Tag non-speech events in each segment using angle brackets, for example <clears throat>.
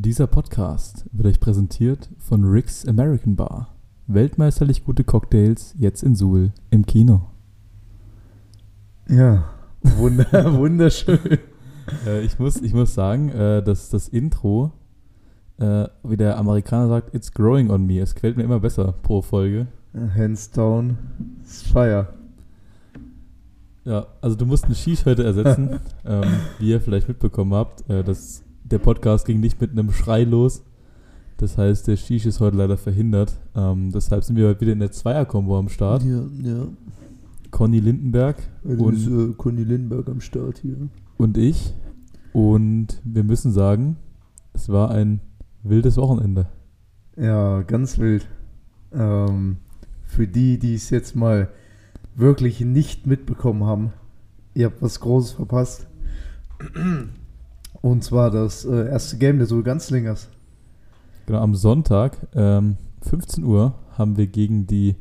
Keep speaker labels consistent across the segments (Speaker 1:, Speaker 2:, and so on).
Speaker 1: Dieser Podcast wird euch präsentiert von Rick's American Bar. Weltmeisterlich gute Cocktails jetzt in Suhl im Kino.
Speaker 2: Ja, wunder, <laughs> wunderschön.
Speaker 1: Äh, ich, muss, ich muss sagen, äh, dass das Intro, äh, wie der Amerikaner sagt, it's growing on me. Es quält mir immer besser pro Folge.
Speaker 2: Hands down, it's fire.
Speaker 1: Ja, also du musst einen Shish heute ersetzen. <laughs> ähm, wie ihr vielleicht mitbekommen habt, äh, das, der Podcast ging nicht mit einem Schrei los. Das heißt, der Shish ist heute leider verhindert. Ähm, deshalb sind wir heute wieder in der Zweier-Kombo am Start.
Speaker 2: Ja, ja.
Speaker 1: Conny Lindenberg
Speaker 2: Also
Speaker 1: und,
Speaker 2: ist äh, Conny Lindberg am Start hier.
Speaker 1: und ich. Und wir müssen sagen, es war ein wildes Wochenende.
Speaker 2: Ja, ganz wild. Ähm, für die, die es jetzt mal wirklich nicht mitbekommen haben, ihr habt was Großes verpasst. Und zwar das äh, erste Game der Sulganzlingers.
Speaker 1: Genau, am Sonntag, ähm, 15 Uhr, haben wir gegen die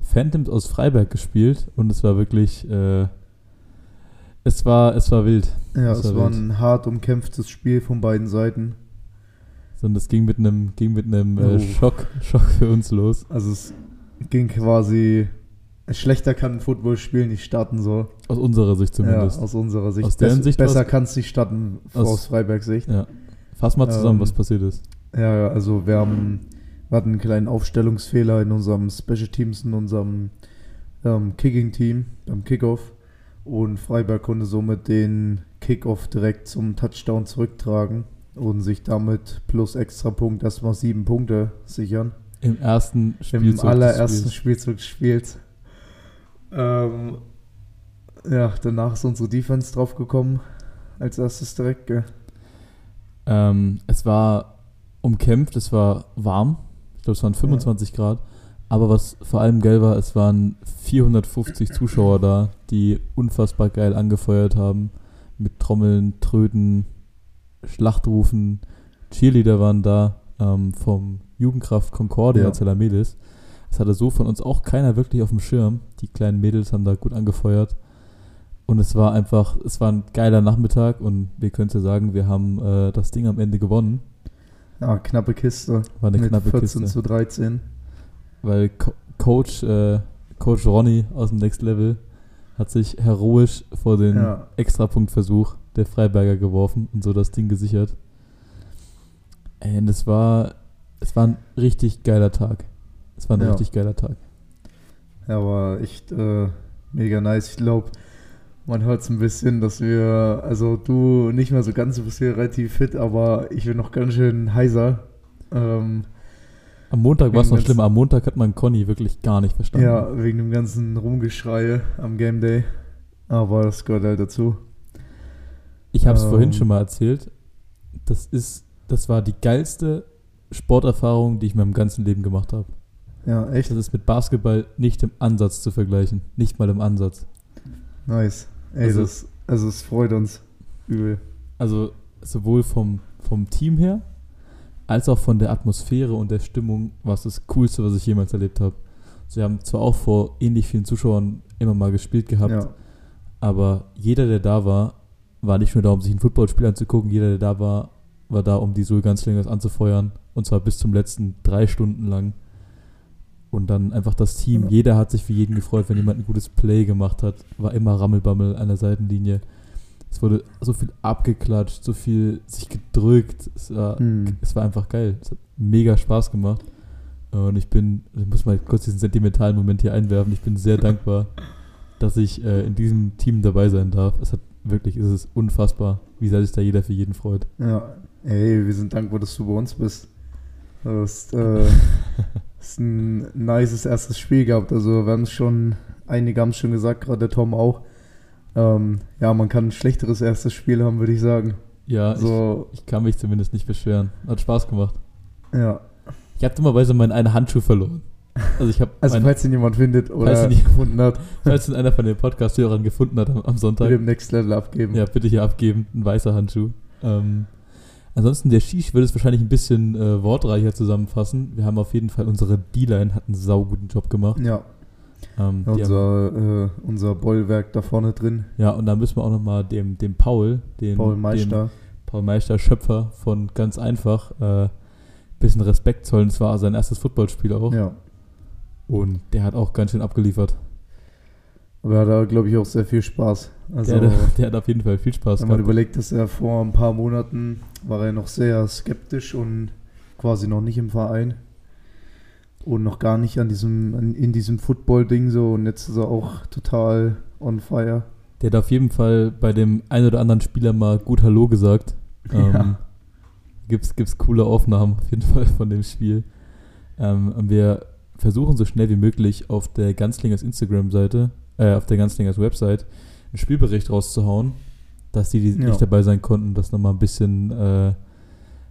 Speaker 1: Phantoms aus Freiberg gespielt und es war wirklich, äh, es war, es war wild.
Speaker 2: Ja,
Speaker 1: Das
Speaker 2: es
Speaker 1: war
Speaker 2: war ein hart umkämpftes Spiel von beiden Seiten.
Speaker 1: Sondern es ging mit einem, ging mit einem äh,
Speaker 2: Oh.
Speaker 1: Schock, Schock für uns los.
Speaker 2: Also es ging quasi, schlechter kann ein Footballspiel nicht starten so.
Speaker 1: Aus unserer Sicht zumindest.
Speaker 2: Ja, aus unserer Sicht.
Speaker 1: Aus deren
Speaker 2: Bess-
Speaker 1: Sicht
Speaker 2: besser kann es nicht starten
Speaker 1: Aus-
Speaker 2: aus Freibergs Sicht.
Speaker 1: Ja. Fass mal zusammen,
Speaker 2: Ähm,
Speaker 1: was passiert ist.
Speaker 2: Ja, also wir haben wir hatten einen kleinen Aufstellungsfehler in unserem Special Teams, in unserem ähm, Kicking-Team, beim Kickoff. Und Freiberg konnte somit den Kickoff direkt zum Touchdown zurücktragen und sich damit plus Extrapunkt erstmal sieben Punkte sichern.
Speaker 1: Im ersten
Speaker 2: Im
Speaker 1: Spielzug des
Speaker 2: allerersten
Speaker 1: Spiels.
Speaker 2: Spielzug des Spiels. Ähm, ja, danach ist unsere Defense draufgekommen. Als erstes direkt, gell?
Speaker 1: Ähm, es war umkämpft, es war warm. Ich glaube, es waren 25 Grad. Aber was vor allem geil war, es waren 450 Zuschauer da, die unfassbar geil angefeuert haben. Mit Trommeln, Tröten, Schlachtrufen. Cheerleader waren da ähm, vom Jugendkraft Concordia
Speaker 2: Ja.
Speaker 1: Zelamelis. Das hatte so von uns auch keiner wirklich auf dem Schirm. Die kleinen Mädels haben da gut angefeuert. Und es war einfach, es war ein geiler Nachmittag und wir können ja sagen, wir haben äh, das Ding am Ende gewonnen.
Speaker 2: Ja, knappe Kiste.
Speaker 1: War eine
Speaker 2: mit
Speaker 1: knappe
Speaker 2: 14
Speaker 1: Kiste.
Speaker 2: zu 13.
Speaker 1: Weil Co Coach, äh, Coach Ronny aus dem Next Level hat sich heroisch vor den
Speaker 2: Ja.
Speaker 1: Extrapunktversuch der Freiberger geworfen und so das Ding gesichert. Und es war, es war ein richtig geiler Tag. Es war ein
Speaker 2: Ja.
Speaker 1: richtig geiler Tag.
Speaker 2: Ja, war echt äh, mega nice. Ich glaube, man hört es ein bisschen, dass wir, also du nicht mehr so ganz, du bist hier relativ fit, aber ich bin noch ganz schön heiser. Ähm,
Speaker 1: Am Montag war es noch schlimmer. Am Montag hat man Conny wirklich gar nicht verstanden.
Speaker 2: ja, wegen dem ganzen Rumgeschreie am Game Day. Aber das gehört halt dazu.
Speaker 1: Ich habe es
Speaker 2: Ähm.
Speaker 1: vorhin schon mal erzählt. Das ist, das war die geilste Sporterfahrung, die ich in meinem ganzen Leben gemacht habe.
Speaker 2: Ja, echt
Speaker 1: Das ist mit Basketball nicht im Ansatz zu vergleichen. Nicht mal im Ansatz.
Speaker 2: nice. Ey,
Speaker 1: Also-
Speaker 2: das, also es freut uns übel.
Speaker 1: Also sowohl vom, vom Team her, als auch von der Atmosphäre und der Stimmung war es das Coolste, was ich jemals erlebt habe. Sie haben zwar auch vor ähnlich vielen Zuschauern immer mal gespielt gehabt,
Speaker 2: Ja,
Speaker 1: aber jeder, der da war, war nicht nur da, um sich ein Footballspiel anzugucken, jeder, der da war, war da, um die Sulganslingers anzufeuern. Und zwar bis zum letzten drei Stunden lang. Und dann einfach das Team. Jeder hat sich für jeden gefreut, wenn jemand ein gutes Play gemacht hat. War immer Rammelbammel an der Seitenlinie. Es wurde so viel abgeklatscht, so viel sich gedrückt. Es war,
Speaker 2: Hm.
Speaker 1: es war einfach geil. Es hat mega Spaß gemacht. Und ich bin, ich muss mal kurz diesen sentimentalen Moment hier einwerfen. Ich bin sehr <laughs> dankbar, dass ich äh, in diesem Team dabei sein darf. Es hat wirklich, es ist unfassbar, wie sehr sich da jeder für jeden freut.
Speaker 2: Ja, ey, wir sind dankbar, dass du bei uns bist. Du hast, äh, <laughs> hast ein nices erstes Spiel gehabt. Also wir haben es schon, einige haben es schon gesagt, gerade der Tom auch. Ähm, ja, man kann ein schlechteres erstes Spiel haben, würde ich sagen.
Speaker 1: Ja,
Speaker 2: So,
Speaker 1: ich, ich kann mich zumindest nicht beschweren. Hat Spaß gemacht.
Speaker 2: ja.
Speaker 1: Ich habe dummerweise meinen einen Handschuh verloren. Also ich habe,
Speaker 2: Also
Speaker 1: mein,
Speaker 2: falls ihn jemand findet oder
Speaker 1: ihn nicht-
Speaker 2: gefunden hat, <laughs>
Speaker 1: falls ihn einer von den Podcast-Hörern gefunden hat am, am Sonntag,
Speaker 2: dem Next Level abgeben.
Speaker 1: ja, bitte hier abgeben, ein weißer Handschuh. Ähm, ansonsten, der Shish würde es wahrscheinlich ein bisschen äh, wortreicher zusammenfassen. Wir haben auf jeden Fall, unsere D-Line hat einen sauguten Job gemacht.
Speaker 2: Ja,
Speaker 1: Ähm, haben,
Speaker 2: unser, äh, unser Bollwerk da vorne drin.
Speaker 1: ja, und da müssen wir auch nochmal dem, dem Paul, den,
Speaker 2: Paul
Speaker 1: dem
Speaker 2: Meister.
Speaker 1: Paul Meister, Schöpfer von ganz einfach, äh, bisschen Respekt zollen. Es war sein erstes Footballspiel auch.
Speaker 2: Ja.
Speaker 1: Und der hat auch ganz schön abgeliefert.
Speaker 2: Aber er hat da, glaube ich, auch sehr viel Spaß. Also,
Speaker 1: der, der hat auf jeden Fall viel Spaß
Speaker 2: wenn man
Speaker 1: gehabt.
Speaker 2: überlegt, dass er vor ein paar Monaten war er noch sehr skeptisch und quasi noch nicht im Verein. Und noch gar nicht an diesem, an, in diesem Football-Ding so. Und jetzt ist er auch total on fire.
Speaker 1: Der hat auf jeden Fall bei dem einen oder anderen Spieler mal gut Hallo gesagt. <laughs> Ähm,
Speaker 2: Ja.
Speaker 1: Gibt's, gibt's coole Aufnahmen auf jeden <laughs> Fall von dem Spiel. Ähm, wir versuchen so schnell wie möglich auf der Ganzlingers Instagram-Seite, äh, auf der Ganzlingers Website, einen Spielbericht rauszuhauen, dass die, die
Speaker 2: Ja.
Speaker 1: nicht dabei sein konnten, das nochmal ein bisschen äh,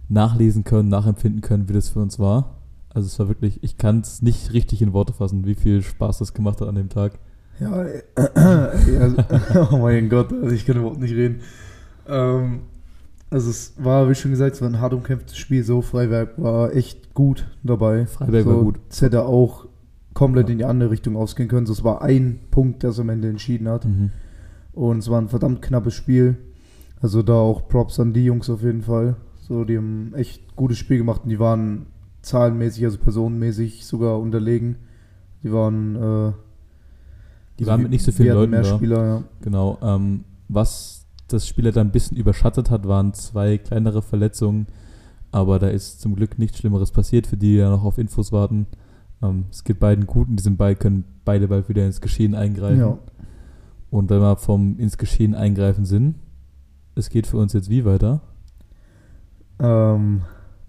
Speaker 1: nachlesen können, nachempfinden können, wie das für uns war. Also es war wirklich, ich kann es nicht richtig in Worte fassen, wie viel Spaß das gemacht hat an dem Tag.
Speaker 2: Ja, äh, also, <laughs> oh mein Gott, also ich kann überhaupt nicht reden. Ähm, also es war, wie schon gesagt, es war ein hart umkämpftes Spiel, so Freiberg war echt gut dabei.
Speaker 1: Freiberg
Speaker 2: so,
Speaker 1: war gut.
Speaker 2: Hätte auch komplett in die andere Richtung ausgehen können. So, es war ein Punkt, der es am Ende entschieden hat.
Speaker 1: Mhm.
Speaker 2: Und es war ein verdammt knappes Spiel. Also da auch Props an die Jungs auf jeden Fall. So, die haben echt gutes Spiel gemacht und die waren zahlenmäßig, also personenmäßig sogar unterlegen. Die waren, äh,
Speaker 1: Die waren mit nicht so vielen Leuten
Speaker 2: mehr
Speaker 1: da.
Speaker 2: Spieler, ja.
Speaker 1: Genau. Ähm, was das Spiel halt ein bisschen überschattet hat, waren zwei kleinere Verletzungen. Aber da ist zum Glück nichts Schlimmeres passiert, für die, die ja noch auf Infos warten. Ähm, es geht beiden gut und die sind beide, können beide bald wieder ins Geschehen eingreifen.
Speaker 2: Ja.
Speaker 1: Und wenn wir vom ins Geschehen eingreifen sind, es geht für uns jetzt wie weiter?
Speaker 2: Ähm,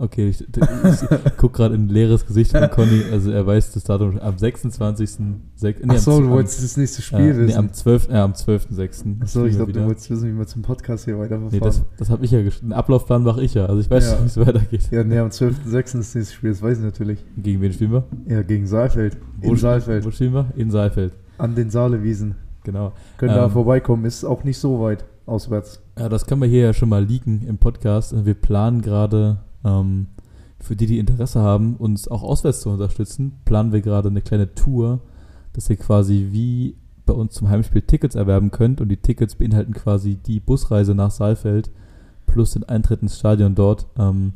Speaker 1: Okay, ich, ich, gucke gerade in ein leeres Gesicht von <laughs> Conny. Also er weiß das Datum am 26. Sek- nee, am
Speaker 2: Achso,
Speaker 1: z-
Speaker 2: du
Speaker 1: am-
Speaker 2: wolltest das nächste Spiel
Speaker 1: äh, nee,
Speaker 2: wissen.
Speaker 1: am 12. Äh, am 12.06.
Speaker 2: Achso, ich glaube, du wolltest wissen, wie wir zum Podcast hier weiterverfahren.
Speaker 1: Nee, das, das habe ich ja gesch- Den Ablaufplan mache ich ja. Also ich weiß,
Speaker 2: Ja.
Speaker 1: wie es weitergeht.
Speaker 2: ja, nee, am 12.06. ist das nächste Spiel, das weiß ich natürlich.
Speaker 1: Gegen wen spielen wir?
Speaker 2: Ja, gegen Saalfeld. In
Speaker 1: Wo-
Speaker 2: Saalfeld.
Speaker 1: Wo spielen wir? In Saalfeld.
Speaker 2: An den Saalewiesen.
Speaker 1: Genau.
Speaker 2: Können da
Speaker 1: Ähm,
Speaker 2: vorbeikommen, ist auch nicht so weit auswärts.
Speaker 1: Ja, das können wir hier ja schon mal leaken im Podcast. Wir planen gerade, ähm, für die, die Interesse haben, uns auch auswärts zu unterstützen, planen wir gerade eine kleine Tour, dass ihr quasi wie bei uns zum Heimspiel Tickets erwerben könnt. Und die Tickets beinhalten quasi die Busreise nach Saalfeld plus den Eintritt ins Stadion dort, ähm,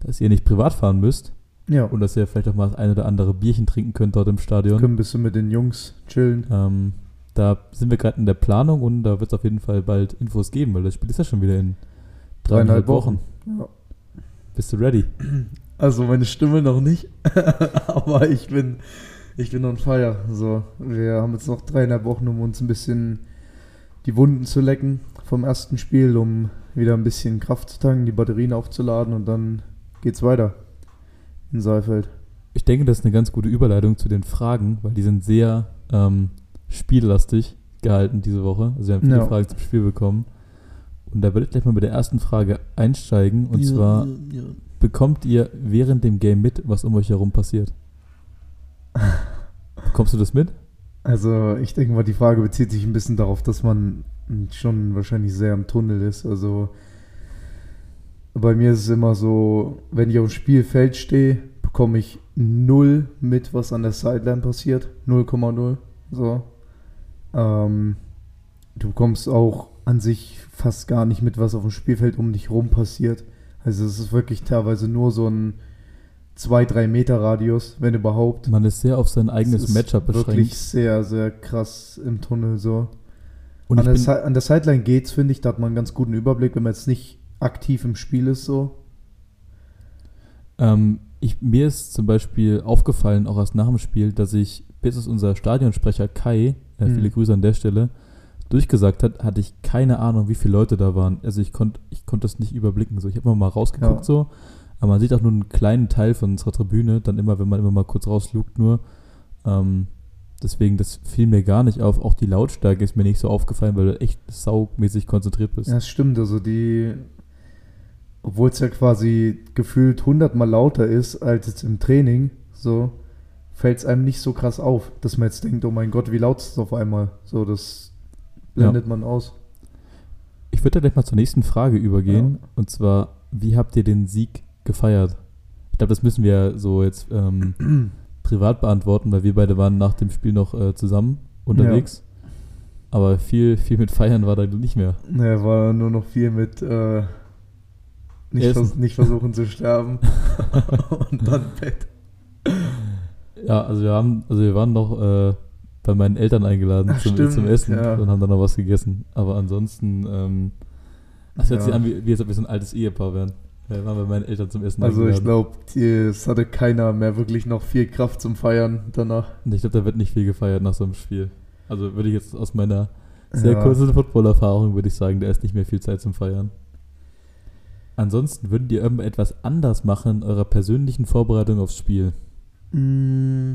Speaker 1: dass ihr nicht privat fahren müsst
Speaker 2: Ja,
Speaker 1: und dass ihr vielleicht auch mal das ein oder andere Bierchen trinken könnt dort im Stadion.
Speaker 2: können ein bisschen mit den Jungs chillen.
Speaker 1: Ähm, da sind wir gerade in der Planung und da wird es auf jeden Fall bald Infos geben, weil das Spiel ist ja schon wieder in dreieinhalb Wochen.
Speaker 2: Ja.
Speaker 1: Bist du ready?
Speaker 2: Also meine Stimme noch nicht, <laughs> aber ich bin, ich bin on fire. So, wir haben jetzt noch dreieinhalb Wochen, um uns ein bisschen die Wunden zu lecken vom ersten Spiel, um wieder ein bisschen Kraft zu tanken, die Batterien aufzuladen und dann geht's weiter in Saalfeld.
Speaker 1: Ich denke, das ist eine ganz gute Überleitung zu den Fragen, weil die sind sehr ähm, spiellastig gehalten diese Woche. Also wir haben viele
Speaker 2: Ja.
Speaker 1: Fragen zum Spiel bekommen. Und da würde ich gleich mal mit der ersten Frage einsteigen. Und zwar, bekommt ihr während dem Game mit, was um euch herum passiert? <laughs> Bekommst du das mit?
Speaker 2: Also ich denke mal, die Frage bezieht sich ein bisschen darauf, dass man schon wahrscheinlich sehr im Tunnel ist. Also bei mir ist es immer so, wenn ich auf dem Spielfeld stehe, bekomme ich null mit, was an der Sideline passiert. 0,0. So. Ähm, du bekommst auch an sich fast gar nicht mit, was auf dem Spielfeld um dich rum passiert. Also es ist wirklich teilweise nur so ein 2-3 Meter Radius, wenn überhaupt.
Speaker 1: Man ist sehr auf sein eigenes
Speaker 2: Es ist
Speaker 1: Matchup
Speaker 2: Wirklich
Speaker 1: beschränkt.
Speaker 2: sehr, sehr krass im Tunnel so.
Speaker 1: Und
Speaker 2: an, der an der Sideline geht's, finde ich, da hat man einen ganz guten Überblick, wenn man jetzt nicht aktiv im Spiel ist so.
Speaker 1: Ähm, ich, mir ist zum Beispiel aufgefallen, auch erst nach dem Spiel, dass ich, bis es unser Stadionsprecher Kai, äh,
Speaker 2: Mhm.
Speaker 1: viele Grüße an der Stelle, durchgesagt hat, hatte ich keine Ahnung, wie viele Leute da waren. Also ich konnte ich konnt das nicht überblicken. So, ich habe mal rausgeguckt
Speaker 2: Ja.
Speaker 1: so, aber man sieht auch nur einen kleinen Teil von unserer Tribüne, dann immer, wenn man immer mal kurz rauslugt nur. Ähm, deswegen, das fiel mir gar nicht auf. Auch die Lautstärke ist mir nicht so aufgefallen, weil du echt saumäßig konzentriert bist.
Speaker 2: Ja, das stimmt. Also die, obwohl es ja quasi gefühlt hundertmal lauter ist als jetzt im Training, so fällt es einem nicht so krass auf, dass man jetzt denkt, oh mein Gott, wie laut ist es auf einmal. So, das blendet man aus.
Speaker 1: Ich würde da gleich mal zur nächsten Frage übergehen. Und zwar, wie habt ihr den Sieg gefeiert? Ich glaube, das müssen wir so jetzt ähm, <clears throat> privat beantworten, weil wir beide waren nach dem Spiel noch äh, zusammen unterwegs. Aber viel, viel mit Feiern war da nicht mehr.
Speaker 2: Naja, war nur noch viel mit äh, Nicht, vers nicht versuchen zu sterben. <laughs> und dann Bett.
Speaker 1: Ja, also wir haben, also wir waren noch äh, bei meinen Eltern eingeladen
Speaker 2: Ach,
Speaker 1: zum,
Speaker 2: stimmt,
Speaker 1: zum Essen
Speaker 2: ja.
Speaker 1: und haben dann noch was gegessen. Aber ansonsten, ähm, das hört
Speaker 2: Ja.
Speaker 1: sich an, wie, wie als ob wir so ein altes Ehepaar wären. Wir waren bei meinen Eltern zum Essen
Speaker 2: Also ich
Speaker 1: eingeladen.
Speaker 2: glaube, es hatte keiner mehr wirklich noch viel Kraft zum Feiern danach.
Speaker 1: Ich glaube, da wird nicht viel gefeiert nach so einem Spiel. Also würde ich jetzt aus meiner sehr
Speaker 2: Ja.
Speaker 1: kurzen Football-Erfahrung, würde ich sagen, da ist nicht mehr viel Zeit zum Feiern. Ansonsten würdet ihr irgendetwas anders machen in eurer persönlichen Vorbereitung aufs Spiel?
Speaker 2: Mm.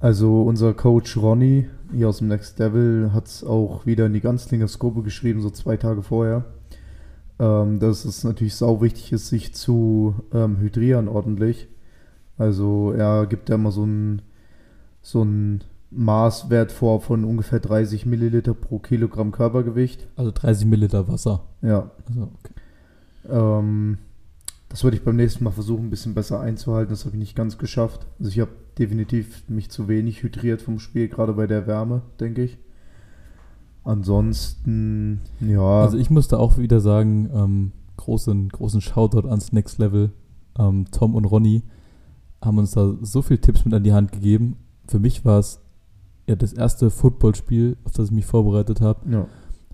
Speaker 2: Also unser Coach Ronny hier aus dem Next Level hat es auch wieder in die Ganzlinger Skope geschrieben, so zwei Tage vorher. Ähm, dass es natürlich sau wichtig ist, sich zu ähm, hydrieren ordentlich. Also er gibt da immer so ein, so ein Maßwert vor von ungefähr 30 Milliliter pro Kilogramm Körpergewicht.
Speaker 1: Also 30 Milliliter Wasser.
Speaker 2: Ja,
Speaker 1: Also, okay.
Speaker 2: ähm, das würde ich beim nächsten Mal versuchen, ein bisschen besser einzuhalten. Das habe ich nicht ganz geschafft. Also ich habe definitiv mich zu wenig hydriert vom Spiel, gerade bei der Wärme, denke ich. Ansonsten, ja.
Speaker 1: Also ich musste auch wieder sagen, ähm, großen, großen Shoutout ans Next Level. Ähm, Tom und Ronny haben uns da so viele Tipps mit an die Hand gegeben. Für mich war es ja das erste Footballspiel, auf das ich mich vorbereitet habe.
Speaker 2: ja.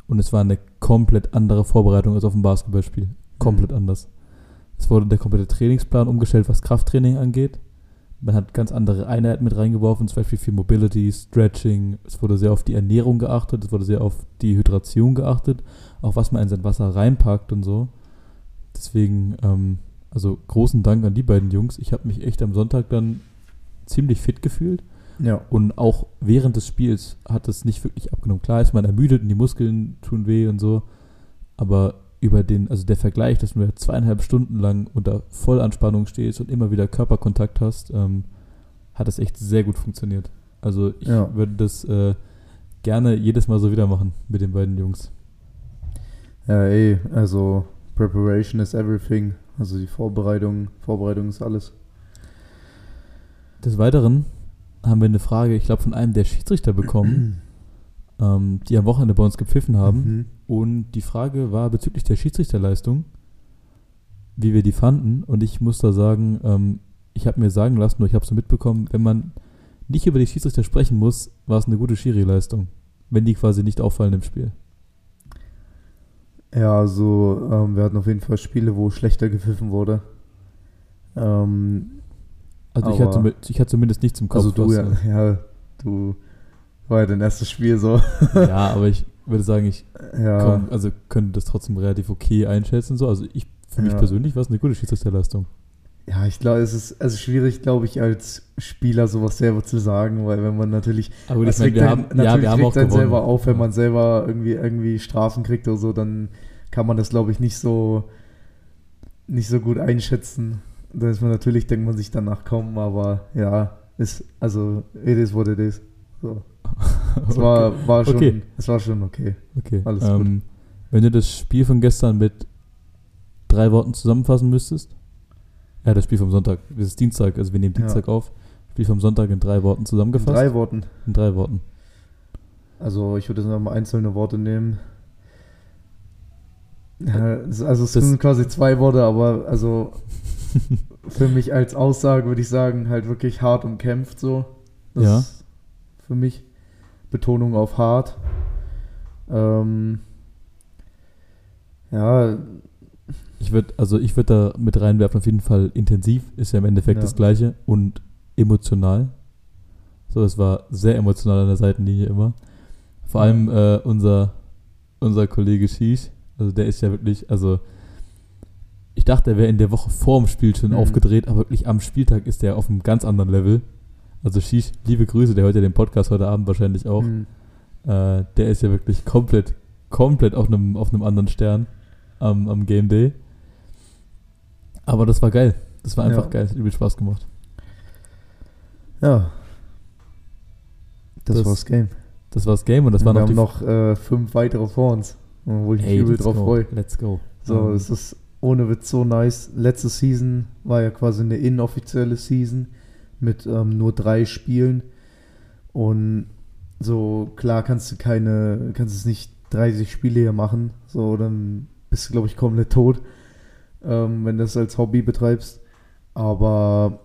Speaker 1: Und es war eine komplett andere Vorbereitung als auf ein Basketballspiel. Komplett
Speaker 2: Mhm.
Speaker 1: anders. Es wurde der komplette Trainingsplan umgestellt, was Krafttraining angeht. Man hat ganz andere Einheiten mit reingeworfen, zum Beispiel viel Mobility, Stretching. Es wurde sehr auf die Ernährung geachtet, es wurde sehr auf die Hydration geachtet, auch was man in sein Wasser reinpackt und so. Deswegen, ähm, also großen Dank an die beiden Jungs. Ich habe mich echt am Sonntag dann ziemlich fit gefühlt.
Speaker 2: ja.
Speaker 1: Und auch während des Spiels hat es nicht wirklich abgenommen. Klar ist man ermüdet und die Muskeln tun weh und so. Aber über den, also der Vergleich, dass du zweieinhalb Stunden lang unter Vollanspannung stehst und immer wieder Körperkontakt hast, ähm, hat es echt sehr gut funktioniert. Also ich
Speaker 2: Ja.
Speaker 1: würde das äh, gerne jedes Mal so wieder machen mit den beiden Jungs.
Speaker 2: Ja, ey, also Preparation is everything. Also die Vorbereitung, Vorbereitung ist alles.
Speaker 1: Des Weiteren haben wir eine Frage, ich glaube, von einem der Schiedsrichter bekommen, <clears throat> ähm, die am Wochenende bei uns gepfiffen haben.
Speaker 2: Mhm.
Speaker 1: Und die Frage war bezüglich der Schiedsrichterleistung, wie wir die fanden. Und ich muss da sagen, ähm, ich habe mir sagen lassen, oder ich habe so mitbekommen, wenn man nicht über die Schiedsrichter sprechen muss, war es eine gute Schiri-Leistung. Wenn die quasi nicht auffallen im Spiel.
Speaker 2: Ja, also ähm, wir hatten auf jeden Fall Spiele, wo schlechter gepfiffen wurde. Ähm,
Speaker 1: Also ich hatte, ich hatte zumindest nichts im Kopf.
Speaker 2: also du
Speaker 1: was,
Speaker 2: ja, ja, du war ja dein erstes Spiel so.
Speaker 1: ja, aber ich würde sagen, ich
Speaker 2: Ja,
Speaker 1: komm, also könnte das trotzdem relativ okay einschätzen. So. Also ich, für mich
Speaker 2: Ja.
Speaker 1: persönlich war es eine gute Schiedsrichterleistung.
Speaker 2: ja, ich glaube, es ist also schwierig, glaube ich, als Spieler sowas selber zu sagen, weil wenn man natürlich
Speaker 1: Aber
Speaker 2: Das
Speaker 1: meine, wir
Speaker 2: einen-
Speaker 1: haben, ja, wir haben auch gewonnen.
Speaker 2: selber auf, wenn man selber irgendwie, irgendwie Strafen kriegt oder so, dann kann man das, glaube ich, nicht so nicht so gut einschätzen. Da ist man natürlich, denkt man sich danach kaum, aber ja, ist, also it is what it is. So. Es <laughs> war, war schon,
Speaker 1: Okay.
Speaker 2: es war schon okay.
Speaker 1: Okay.
Speaker 2: Alles
Speaker 1: ähm, Wenn du das Spiel von gestern mit drei Worten zusammenfassen müsstest, ja, das Spiel vom Sonntag, das ist Dienstag, also wir nehmen
Speaker 2: Ja.
Speaker 1: Dienstag auf, Spiel vom Sonntag in drei Worten
Speaker 2: In
Speaker 1: zusammengefasst.
Speaker 2: drei Worten.
Speaker 1: in drei Worten.
Speaker 2: Also ich würde jetzt nochmal einzelne Worte nehmen. Ja, also es
Speaker 1: Das-
Speaker 2: sind quasi zwei Worte, aber also <laughs> für mich als Aussage würde ich sagen, halt wirklich hart umkämpft so. Das
Speaker 1: Ja.
Speaker 2: für mich Betonung auf hart. Ähm, ja,
Speaker 1: Ich würde, also ich würde da mit reinwerfen, auf jeden Fall intensiv, ist ja im Endeffekt
Speaker 2: Ja.
Speaker 1: das Gleiche und emotional. So, es war sehr emotional an der Seitenlinie immer. Vor allem äh, unser, unser Kollege Shish, also der ist ja wirklich, also ich dachte, er wäre in der Woche vor dem Spiel schon
Speaker 2: Mhm.
Speaker 1: aufgedreht, aber wirklich am Spieltag ist er auf einem ganz anderen Level. Also Shish, liebe Grüße, der hört ja den Podcast heute Abend wahrscheinlich auch.
Speaker 2: hm,
Speaker 1: Äh, der ist ja wirklich komplett, komplett auf einem, auf einem anderen Stern am, am Game Day. Aber das war geil. Das war einfach
Speaker 2: Ja.
Speaker 1: geil. Es hat übel Spaß gemacht.
Speaker 2: ja. Das,
Speaker 1: Das-
Speaker 2: war das Game.
Speaker 1: Das war das Game und das
Speaker 2: wir
Speaker 1: waren auch
Speaker 2: haben
Speaker 1: die
Speaker 2: noch äh, fünf weitere vor uns, wo ich mich übel drauf
Speaker 1: go,
Speaker 2: freue.
Speaker 1: Let's go.
Speaker 2: So,
Speaker 1: Ähm,
Speaker 2: es ist ohne Witz so nice. Letzte Season war ja quasi eine inoffizielle Season mit ähm, nur drei Spielen. Und so, klar kannst du keine, kannst es nicht 30 Spiele hier machen. So, dann bist du, glaube ich, komplett tot, ähm, wenn du das als Hobby betreibst. Aber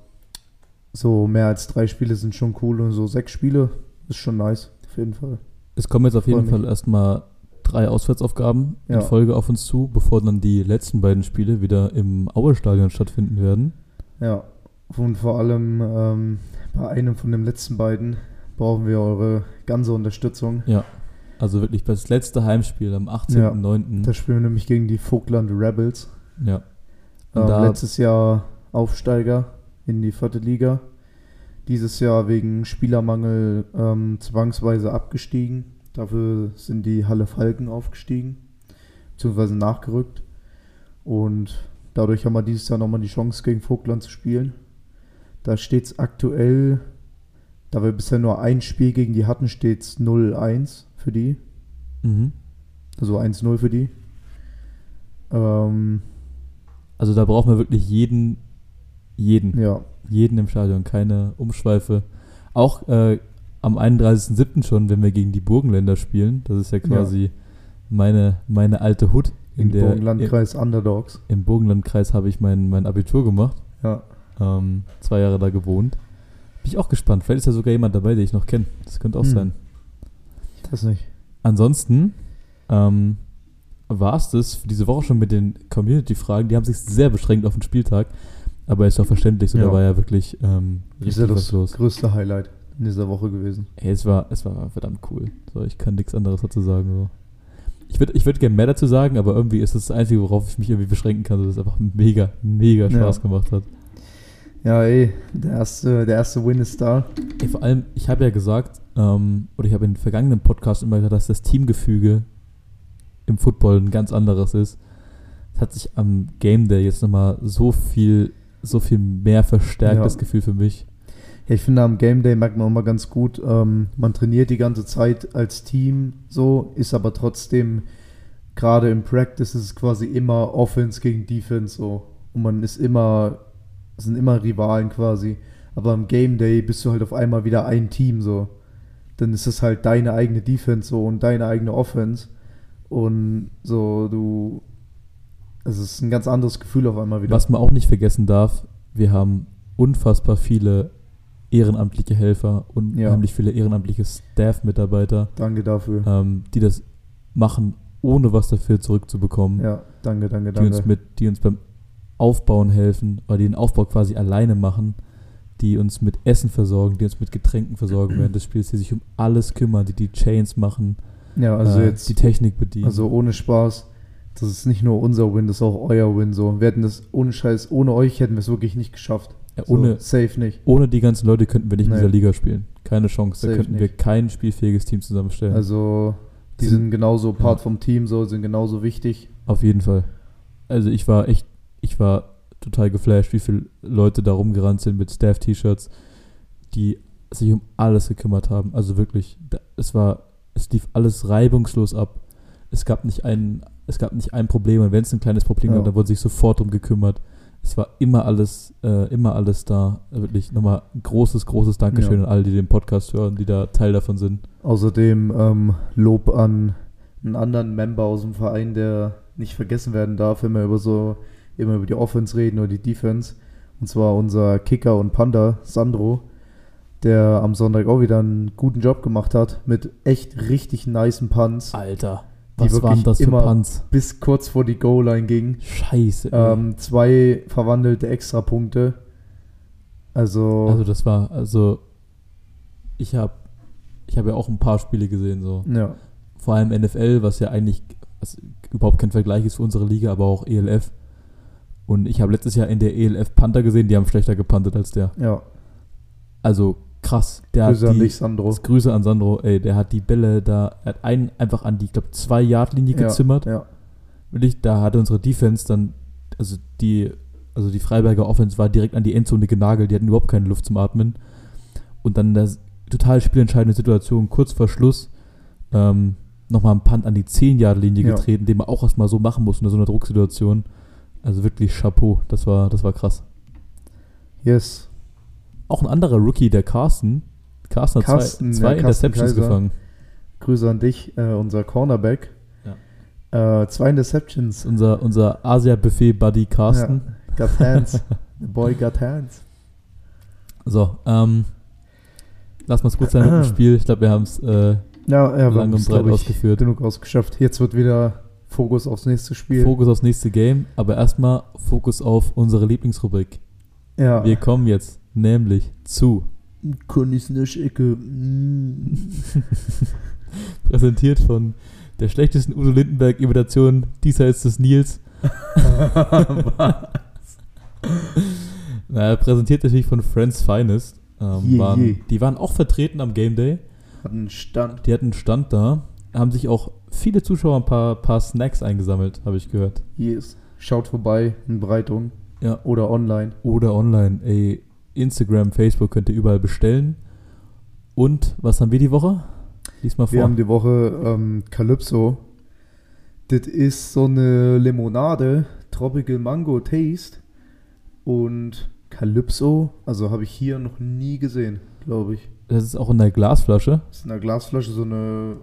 Speaker 2: so mehr als drei Spiele sind schon cool und so sechs Spiele ist schon nice, auf jeden Fall.
Speaker 1: Es kommen jetzt auf jeden. Fall erstmal drei Auswärtsaufgaben
Speaker 2: Ja.
Speaker 1: in Folge auf uns zu, bevor dann die letzten beiden Spiele wieder im Aue-Stadion stattfinden werden.
Speaker 2: Ja, und vor allem ähm, bei einem von den letzten beiden brauchen wir eure ganze Unterstützung.
Speaker 1: Also wirklich das letzte Heimspiel am 18.09.
Speaker 2: Da spielen wir nämlich gegen die Vogtland Rebels.
Speaker 1: Ja.
Speaker 2: Ähm, letztes Jahr Aufsteiger in die vierte Liga. Dieses Jahr wegen Spielermangel ähm, zwangsweise abgestiegen. Dafür sind die Halle Falken aufgestiegen, beziehungsweise nachgerückt. Und dadurch haben wir dieses Jahr nochmal die Chance, gegen Vogtland zu spielen. Da steht es aktuell, da wir bisher nur ein Spiel gegen die hatten, steht es 0-1 für die.
Speaker 1: mhm.
Speaker 2: Also 1-0 für die. Ähm,
Speaker 1: also da brauchen wir wirklich jeden, jeden,
Speaker 2: ja,
Speaker 1: jeden im Stadion, keine Umschweife. Auch äh, am 31.07. schon, wenn wir gegen die Burgenländer spielen, das ist ja quasi meine, meine alte Hut. In
Speaker 2: im
Speaker 1: der,
Speaker 2: Burgenlandkreis Underdogs.
Speaker 1: Im Burgenlandkreis habe ich mein, mein Abitur gemacht.
Speaker 2: Ja.
Speaker 1: Ähm, zwei Jahre da gewohnt. Bin ich auch gespannt. Vielleicht ist da sogar jemand dabei, den ich noch kenne. Das könnte auch
Speaker 2: Hm.
Speaker 1: sein.
Speaker 2: Das nicht.
Speaker 1: Ansonsten ähm, war es das für diese Woche schon mit den Community-Fragen. Die haben sich sehr beschränkt auf den Spieltag. Aber ist doch verständlich, so
Speaker 2: Ja.
Speaker 1: da war ja wirklich ähm,
Speaker 2: Das ist ja
Speaker 1: richtig
Speaker 2: das
Speaker 1: los.
Speaker 2: größte Highlight in dieser Woche gewesen.
Speaker 1: Ey, es war, es war verdammt cool. So, ich kann nichts anderes dazu sagen. So. Ich würde ich würd gerne mehr dazu sagen, aber irgendwie ist das das Einzige, worauf ich mich irgendwie beschränken kann, dass es einfach mega, mega
Speaker 2: Ja.
Speaker 1: Spaß gemacht hat.
Speaker 2: Ja, ey, der erste, der erste Win ist da.
Speaker 1: Ey, vor allem, ich habe ja gesagt, ähm, oder ich habe in den vergangenen Podcasts immer gesagt, dass das Teamgefüge im Football ein ganz anderes ist. Das hat sich am Game Day jetzt nochmal so viel, so viel mehr verstärkt,
Speaker 2: Ja.
Speaker 1: das Gefühl für mich.
Speaker 2: Ja, ich finde, am Game Day merkt man immer ganz gut, ähm, man trainiert die ganze Zeit als Team so, ist aber trotzdem, gerade im Practice ist es quasi immer Offense gegen Defense so. Und man ist immer, es sind immer Rivalen quasi. Aber am Game Day bist du halt auf einmal wieder ein Team so. Dann ist es halt deine eigene Defense so und deine eigene Offense. Und so, du, es ist ein ganz anderes Gefühl auf einmal wieder.
Speaker 1: Was man auch nicht vergessen darf, wir haben unfassbar viele ehrenamtliche Helfer, unheimlich viele ehrenamtliche Staff-Mitarbeiter,
Speaker 2: Danke dafür.
Speaker 1: ähm, die das machen, ohne was dafür zurückzubekommen.
Speaker 2: Ja, danke, danke,
Speaker 1: die uns
Speaker 2: danke.
Speaker 1: mit, die uns beim Aufbauen helfen, oder die den Aufbau quasi alleine machen, die uns mit Essen versorgen, die uns mit Getränken versorgen während des Spiels, die sich um alles kümmern, die die Chains machen,
Speaker 2: Ja, also
Speaker 1: äh,
Speaker 2: jetzt
Speaker 1: die Technik bedienen.
Speaker 2: Also ohne Spaß, das ist nicht nur unser Win, das ist auch euer Win so. Wir hätten das ohne Scheiß, ohne euch hätten wir es wirklich nicht geschafft.
Speaker 1: Ja, ohne,
Speaker 2: so, safe nicht.
Speaker 1: ohne die ganzen Leute könnten wir nicht in
Speaker 2: Nee.
Speaker 1: dieser Liga spielen. Keine Chance. Da
Speaker 2: Safe
Speaker 1: könnten wir
Speaker 2: nicht.
Speaker 1: kein spielfähiges Team zusammenstellen.
Speaker 2: Also die
Speaker 1: Sind-
Speaker 2: sind genauso Part
Speaker 1: ja.
Speaker 2: vom Team so, sind genauso wichtig.
Speaker 1: Auf jeden Fall. Also ich war echt, ich war total geflasht, wie viele Leute da rumgerannt sind mit Staff-T-Shirts, die sich um alles gekümmert haben. Also wirklich, da, es war, es lief alles reibungslos ab. Es gab nicht ein, es gab nicht ein Problem und wenn es ein kleines Problem
Speaker 2: Ja.
Speaker 1: gab, dann wurde sich sofort drum gekümmert. Es war immer alles, äh, immer alles da. Wirklich nochmal ein großes, großes Dankeschön
Speaker 2: Ja.
Speaker 1: an alle, die den Podcast hören, die da Teil davon sind.
Speaker 2: Außerdem ähm, Lob an einen anderen Member aus dem Verein, der nicht vergessen werden darf, wenn wir über so immer über die Offense reden oder die Defense. Und zwar unser Kicker und Panda, Sandro, der am Sonntag auch wieder einen guten Job gemacht hat mit echt richtig nicen Punts,
Speaker 1: Alter,
Speaker 2: Die
Speaker 1: was waren das für
Speaker 2: immer-
Speaker 1: Punts?
Speaker 2: bis kurz vor die Goal-Line ging.
Speaker 1: Scheiße.
Speaker 2: Ähm, zwei verwandelte Extrapunkte. Also,
Speaker 1: Also das war, also ich habe ich habe ja auch ein paar Spiele gesehen, so.
Speaker 2: ja,
Speaker 1: Vor allem NFL, was ja eigentlich was überhaupt kein Vergleich ist für unsere Liga, aber auch ELF. Und ich habe letztes Jahr in der ELF Panther gesehen, die haben schlechter gepantet als der.
Speaker 2: ja.
Speaker 1: Also krass. Der
Speaker 2: Grüße
Speaker 1: hat
Speaker 2: an
Speaker 1: die,
Speaker 2: dich, Sandro.
Speaker 1: Grüße an Sandro, ey, der hat die Bälle da, er hat einen einfach an die, ich glaube, zwei Yard Linie
Speaker 2: Ja,
Speaker 1: gezimmert.
Speaker 2: Ja,
Speaker 1: Wirklich, da hatte unsere Defense dann, also die, also die Freiberger Offense war direkt an die Endzone genagelt, die hatten überhaupt keine Luft zum Atmen. Und dann das total spielentscheidende Situation, kurz vor Schluss, ähm, nochmal ein Punt an die 10-Yard-Linie
Speaker 2: Ja.
Speaker 1: getreten, den man auch erstmal so machen muss in so einer Drucksituation. Also wirklich Chapeau, das war, das war krass.
Speaker 2: yes.
Speaker 1: Auch ein anderer Rookie, der Carsten. Carsten hat
Speaker 2: Carsten,
Speaker 1: zwei, zwei
Speaker 2: ja,
Speaker 1: Interceptions
Speaker 2: Kaiser.
Speaker 1: gefangen.
Speaker 2: Grüße an dich, äh, unser Cornerback.
Speaker 1: Ja.
Speaker 2: Äh, zwei Interceptions.
Speaker 1: Unser, unser Asia-Buffet-Buddy Carsten.
Speaker 2: Ja, got hands. <laughs> The boy got hands.
Speaker 1: So, ähm, lass mal es gut sein mit dem <clears throat> Spiel. Ich glaube, wir haben es äh,
Speaker 2: Ja, ja,
Speaker 1: lang und breit ausgeführt.
Speaker 2: genug ausgeschafft. Jetzt wird wieder Fokus aufs nächste Spiel.
Speaker 1: Fokus aufs nächste Game, aber erstmal Fokus auf unsere Lieblingsrubrik.
Speaker 2: ja.
Speaker 1: Wir kommen jetzt nämlich zu,
Speaker 2: Connys Ecke. Mm. <laughs>
Speaker 1: präsentiert von der schlechtesten Udo Lindenberg-Imitation diesseits des Nils. <laughs> Naja, präsentiert natürlich von Friends Finest. Ähm,
Speaker 2: Je,
Speaker 1: waren,
Speaker 2: je.
Speaker 1: Die waren auch vertreten am Game Day.
Speaker 2: Hat einen Stand.
Speaker 1: Die hatten einen Stand da. Haben sich auch viele Zuschauer ein paar, paar Snacks eingesammelt, habe ich gehört.
Speaker 2: Yes. Schaut vorbei in Breitung.
Speaker 1: Ja.
Speaker 2: Oder online.
Speaker 1: Oder online. Ey, Instagram, Facebook könnt ihr überall bestellen. Und was haben wir die Woche? Lies mal
Speaker 2: Wir
Speaker 1: vor.
Speaker 2: haben die Woche ähm, Calypso. Das ist so eine Limonade, Tropical Mango Taste. Und Calypso, also habe ich hier noch nie gesehen, glaube ich.
Speaker 1: Das ist auch in der Glasflasche.
Speaker 2: Das ist in einer Glasflasche so eine,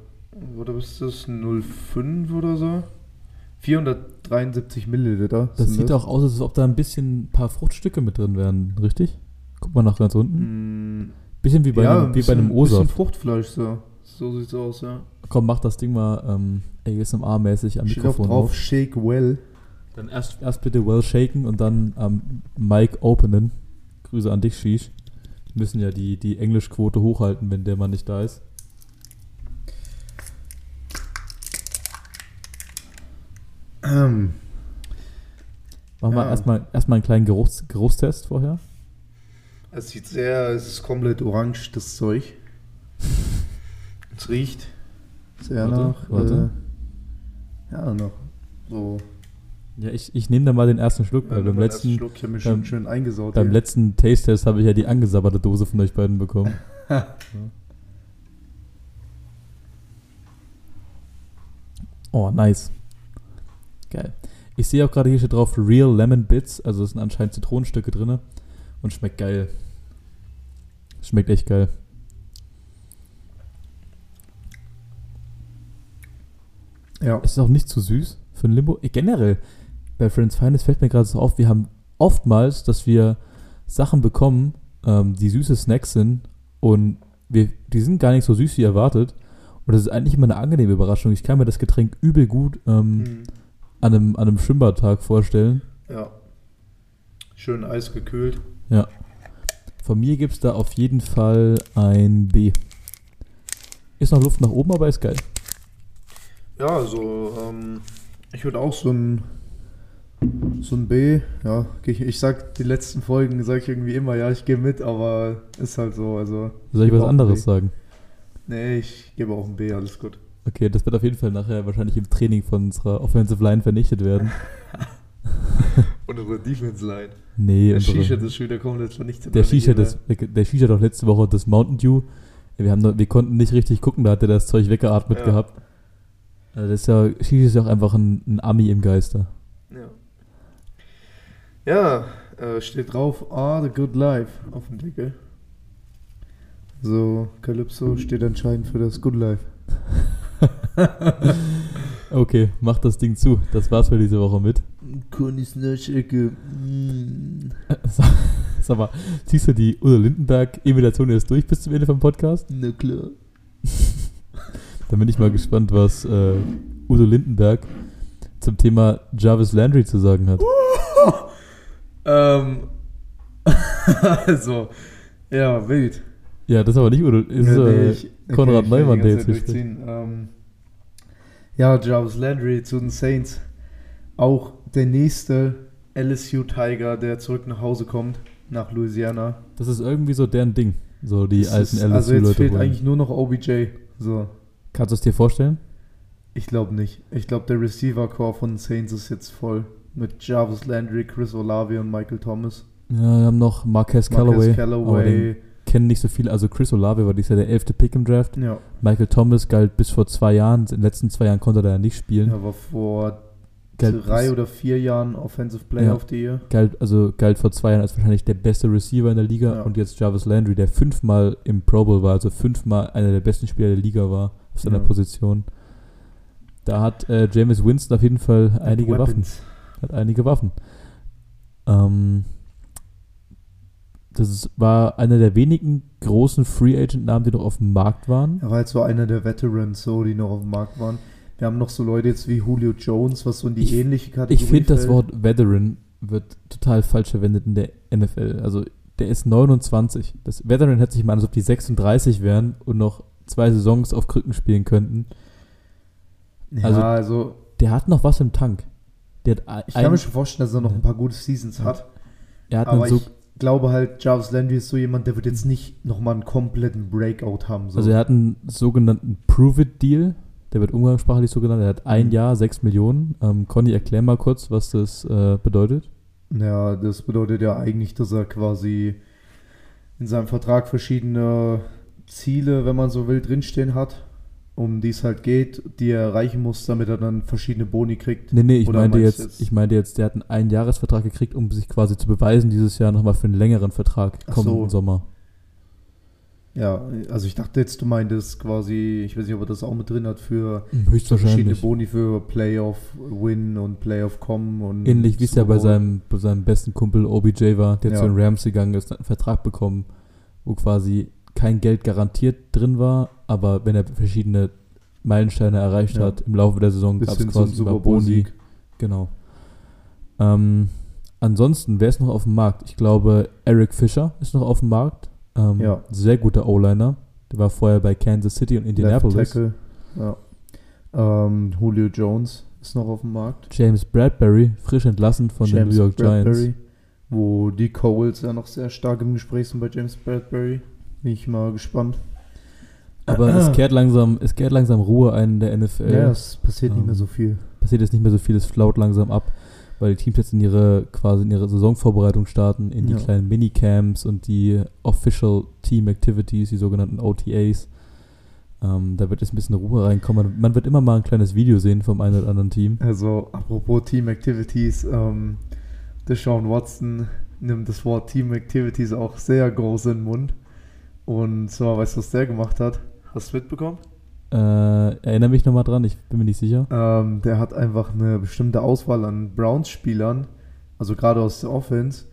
Speaker 2: oder was ist das, 05 oder so? 473 Milliliter.
Speaker 1: Das
Speaker 2: sind
Speaker 1: sieht auch aus, als ob da ein bisschen ein paar Fruchtstücke mit drin wären, richtig? Guck mal nach ganz unten.
Speaker 2: Mm,
Speaker 1: Bisschen wie bei,
Speaker 2: ja,
Speaker 1: einem, wie bei einem
Speaker 2: bisschen
Speaker 1: O-Saft.
Speaker 2: Fruchtfleisch, so. So sieht's aus, ja.
Speaker 1: Komm, mach das Ding mal ähm, ASMR-mäßig am
Speaker 2: Steht
Speaker 1: Mikrofon
Speaker 2: drauf,
Speaker 1: auf.
Speaker 2: Shake Well.
Speaker 1: Dann erst, erst bitte well shaken und dann am Mic openen. Grüße an dich, Shish. Wir müssen ja die, die Englischquote hochhalten, wenn der Mann nicht da ist.
Speaker 2: Ähm,
Speaker 1: Machen wir
Speaker 2: Ja.
Speaker 1: erstmal erstmal einen kleinen Geruchs, Geruchstest vorher.
Speaker 2: Es sieht sehr, es ist komplett orange, das Zeug. Es riecht sehr
Speaker 1: Warte,
Speaker 2: nach.
Speaker 1: warte.
Speaker 2: Äh, ja, noch so.
Speaker 1: Ja, ich, ich nehme da mal den ersten Schluck, weil
Speaker 2: Ja,
Speaker 1: beim letzten,
Speaker 2: Schluck, ich mich
Speaker 1: beim-
Speaker 2: schön eingesaut.
Speaker 1: beim
Speaker 2: hier.
Speaker 1: letzten Taste-Test habe ich ja die angesabberte Dose von euch beiden bekommen. <laughs> Oh, nice. Geil. Ich sehe auch gerade hier steht drauf Real Lemon Bits, also es sind anscheinend Zitronenstücke drin und schmeckt geil. Schmeckt echt geil.
Speaker 2: ja.
Speaker 1: Es ist auch nicht zu süß für ein Limbo. Generell, bei Friends Finest fällt mir gerade so auf, wir haben oftmals, dass wir Sachen bekommen, ähm, die süße Snacks sind und wir, die sind gar nicht so süß wie erwartet. Und das ist eigentlich immer eine angenehme Überraschung. Ich kann mir das Getränk übel gut ähm,
Speaker 2: Mhm.
Speaker 1: An, einem, an einem Schwimmbadtag vorstellen.
Speaker 2: ja. Schön eisgekühlt.
Speaker 1: Von mir gibt es da auf jeden Fall ein B. Ist noch Luft nach oben, aber ist geil.
Speaker 2: Ja, also, ähm, ich würde auch so ein, so ein B, ja, ich, ich sag, die letzten Folgen sage ich irgendwie immer, ja, ich gehe mit, aber ist halt so, also.
Speaker 1: Soll ich was anderes
Speaker 2: B.
Speaker 1: sagen?
Speaker 2: Nee, ich gebe auch ein B, alles gut.
Speaker 1: Okay, das wird auf jeden Fall nachher wahrscheinlich im Training von unserer Offensive Line vernichtet werden. <laughs>
Speaker 2: Und unsere Defense Line.
Speaker 1: Nee,
Speaker 2: Der Shisha ist schon wieder komplett vernichtet.
Speaker 1: Der Shisha, das, der Shisha hat doch letzte Woche das Mountain Dew. Wir, haben noch, wir konnten nicht richtig gucken, da hat er das Zeug weggeatmet
Speaker 2: Ja.
Speaker 1: gehabt. Also das ist ja, Shisha ist ja auch einfach ein, ein Ami im Geiste.
Speaker 2: Ja. Ja, äh, steht drauf, ah, the good life auf dem Deckel. So, Calypso steht anscheinend für das Good Life. <laughs> <laughs>
Speaker 1: Okay, mach das Ding zu. Das war's für diese Woche mit.
Speaker 2: Connys Naschecke. Mm.
Speaker 1: Sag- mal, ziehst du die Udo Lindenberg-Imitation jetzt durch bis zum Ende vom Podcast?
Speaker 2: Na klar. <laughs>
Speaker 1: Dann bin ich mal gespannt, was äh, Udo Lindenberg zum Thema Jarvis Landry zu sagen hat. <laughs>
Speaker 2: Ähm, also, ja, wild.
Speaker 1: Ja, das ist aber nicht Udo. Ist,
Speaker 2: Ja, nee,
Speaker 1: äh,
Speaker 2: ich- <laughs>
Speaker 1: Konrad
Speaker 2: okay,
Speaker 1: Neumann, der jetzt
Speaker 2: durchziehen. Ähm, ja, Jarvis Landry zu den Saints. Auch der nächste LSU Tiger, der zurück nach Hause kommt, nach Louisiana.
Speaker 1: Das ist irgendwie so deren Ding. So die
Speaker 2: Das
Speaker 1: alten
Speaker 2: ist, Also jetzt
Speaker 1: LSU-Leute.
Speaker 2: fehlt
Speaker 1: wollen.
Speaker 2: eigentlich nur noch OBJ. So,
Speaker 1: Kannst du es dir vorstellen?
Speaker 2: ich glaube nicht. Ich glaube, der Receiver-Core von den Saints ist jetzt voll. Mit Jarvis Landry, Chris Olave und Michael Thomas.
Speaker 1: Ja, wir haben noch Marquez Callaway.
Speaker 2: Marquez Callaway.
Speaker 1: Kennen nicht so viele. Also Chris Olave war dieses Jahr der elfte Pick im Draft.
Speaker 2: Ja,
Speaker 1: Michael Thomas galt bis vor zwei Jahren. In den letzten zwei Jahren konnte er ja nicht spielen.
Speaker 2: er war vor
Speaker 1: Galt,
Speaker 2: drei oder vier Jahren Offensive Player
Speaker 1: Ja.
Speaker 2: of the Year.
Speaker 1: galt, also galt vor zwei Jahren als wahrscheinlich der beste Receiver in der Liga.
Speaker 2: Ja.
Speaker 1: Und jetzt Jarvis Landry, der fünfmal im Pro Bowl war. Also fünfmal einer der besten Spieler der Liga war auf seiner
Speaker 2: Ja.
Speaker 1: Position. Da hat äh, James Winston auf jeden Fall einige Waffen. Hat einige Waffen. Ähm, das war einer der wenigen großen Free Agent Namen, die noch auf dem Markt waren.
Speaker 2: Er war halt so einer der Veterans, so, die noch auf dem Markt waren. Wir haben noch so Leute jetzt wie Julio Jones, was so in die
Speaker 1: Ich-
Speaker 2: ähnliche Kategorie
Speaker 1: Ich finde, das. Wort Veteran wird total falsch verwendet in der NFL. Also, der ist 29. Das Veteran hört sich mal an, als ob die 36 wären und noch zwei Saisons auf Krücken spielen könnten.
Speaker 2: Ja,
Speaker 1: also-
Speaker 2: also,
Speaker 1: Der hat noch was im Tank.
Speaker 2: Ich kann mir schon vorstellen, dass er noch ein paar gute Seasons hat.
Speaker 1: er hat einen so,
Speaker 2: glaube halt, Jarvis Landry ist so jemand, der wird jetzt nicht nochmal einen kompletten Breakout haben. So.
Speaker 1: also er hat einen sogenannten Prove-It-Deal. Der wird umgangssprachlich so genannt. Er hat ein
Speaker 2: Mhm.
Speaker 1: Jahr, 6 Millionen. Ähm, Conny, erklär mal kurz, was das äh, bedeutet.
Speaker 2: Ja, das bedeutet ja eigentlich, dass er quasi in seinem Vertrag verschiedene Ziele, wenn man so will, drinstehen hat, um die es halt geht, die er erreichen muss, damit er dann verschiedene Boni kriegt.
Speaker 1: Nee, nee, ich
Speaker 2: Oder
Speaker 1: meinte jetzt,
Speaker 2: jetzt-
Speaker 1: ich meinte jetzt, der hat einen Einjahresvertrag gekriegt, um sich quasi zu beweisen, dieses Jahr nochmal für einen längeren Vertrag kommenden
Speaker 2: so.
Speaker 1: Sommer.
Speaker 2: Ja, also ich dachte jetzt, du meintest quasi, ich weiß nicht, ob er das auch mit drin hat, für verschiedene. Boni für Playoff Win und Playoff kommen und
Speaker 1: Ähnlich wie es ja bei seinem, bei seinem besten Kumpel OBJ war, der
Speaker 2: Ja.
Speaker 1: zu den Rams gegangen ist, hat einen Vertrag bekommen, wo quasi kein Geld garantiert drin war, aber wenn er verschiedene Meilensteine erreicht
Speaker 2: Ja.
Speaker 1: hat im Laufe der Saison, gab es quasi
Speaker 2: Bowl
Speaker 1: Boni. Genau. Ähm, ansonsten, wer ist noch auf dem Markt? Ich glaube, Eric Fischer ist noch auf dem Markt. Ähm,
Speaker 2: Ja.
Speaker 1: Sehr guter O-Liner. Der war vorher bei Kansas City und
Speaker 2: Left
Speaker 1: Indianapolis.
Speaker 2: Tackle. Ja. Ähm, Julio Jones ist noch auf dem Markt.
Speaker 1: James Bradbury, frisch entlassen von den New York Giants.
Speaker 2: Bradbury, Wo die Coles ja noch sehr stark im Gespräch sind bei James Bradbury. Bin ich mal gespannt.
Speaker 1: Aber es <clears throat> kehrt langsam, es kehrt langsam Ruhe ein in der NFL.
Speaker 2: Ja, es passiert nicht
Speaker 1: ähm,
Speaker 2: mehr so viel.
Speaker 1: Passiert jetzt nicht mehr so viel, es flaut langsam ab, weil die Teams jetzt in ihre quasi in ihre Saisonvorbereitung starten, in die
Speaker 2: Ja.
Speaker 1: kleinen Minicamps und die Official Team Activities, die sogenannten OTAs. Ähm, da wird jetzt ein bisschen Ruhe reinkommen. Man, man wird immer mal ein kleines Video sehen vom einen oder anderen Team.
Speaker 2: Also, apropos Team Activities, ähm, Deshaun Watson nimmt das Wort Team Activities auch sehr groß in den Mund. Und zwar, weißt du, was der gemacht hat? Hast du mitbekommen?
Speaker 1: Äh, erinnere mich nochmal dran, ich bin mir nicht sicher.
Speaker 2: Ähm, der hat einfach eine bestimmte Auswahl an Browns-Spielern, also gerade aus der Offense,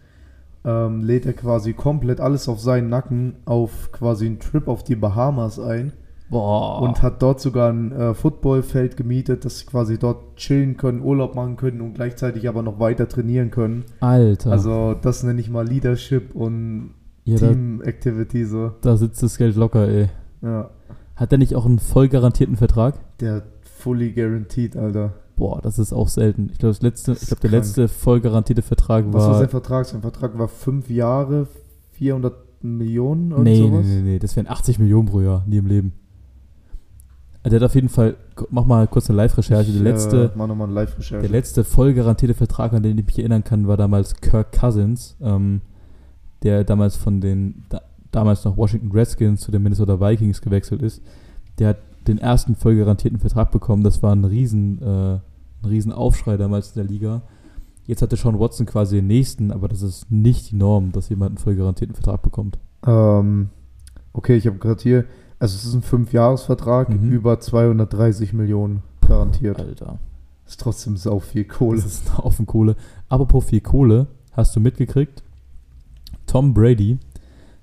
Speaker 2: ähm, lädt er quasi komplett alles auf seinen Nacken auf quasi einen Trip auf die Bahamas ein
Speaker 1: Boah.
Speaker 2: und hat dort sogar ein äh, Footballfeld gemietet, dass sie quasi dort chillen können, Urlaub machen können und gleichzeitig aber noch weiter trainieren können.
Speaker 1: Alter.
Speaker 2: Also das nenne ich mal Leadership und
Speaker 1: ja,
Speaker 2: Team-Activity so.
Speaker 1: da sitzt das Geld locker, ey.
Speaker 2: Ja,
Speaker 1: Hat der nicht auch einen voll garantierten Vertrag?
Speaker 2: der fully guaranteed, Alter.
Speaker 1: Boah, das ist auch selten. Ich glaube, das letzte,
Speaker 2: Das
Speaker 1: ich glaube,
Speaker 2: ist
Speaker 1: der letzte voll garantierte Vertrag
Speaker 2: Was war
Speaker 1: war.
Speaker 2: sein Vertrag? Sein Vertrag war fünf Jahre, 400 Millionen oder
Speaker 1: nee, nee,
Speaker 2: sowas.
Speaker 1: nee, nee, das wären 80 Millionen pro Jahr, nie im Leben. Also Der hat auf jeden Fall, mach mal kurz eine Live-Recherche. Der
Speaker 2: Ich,
Speaker 1: letzte,
Speaker 2: Äh, mach eine Live-Recherche.
Speaker 1: der letzte voll garantierte Vertrag, an den ich mich erinnern kann, war damals Kirk Cousins, ähm, der damals von den, da, damals noch Washington Redskins zu den Minnesota Vikings gewechselt ist. Der hat den ersten voll garantierten Vertrag bekommen. Das war ein riesen, äh, ein riesen Aufschrei damals in der Liga. Jetzt hatte Sean Watson quasi den nächsten, aber das ist nicht die Norm, dass jemand einen voll garantierten Vertrag bekommt.
Speaker 2: Ähm, okay, ich habe gerade hier, also es ist ein Fünfjahresvertrag
Speaker 1: Mhm.
Speaker 2: über 230 Millionen garantiert.
Speaker 1: Alter.
Speaker 2: ist trotzdem sau viel Kohle.
Speaker 1: Das ist ein Haufen Kohle. Apropos viel Kohle, hast du mitgekriegt? Tom Brady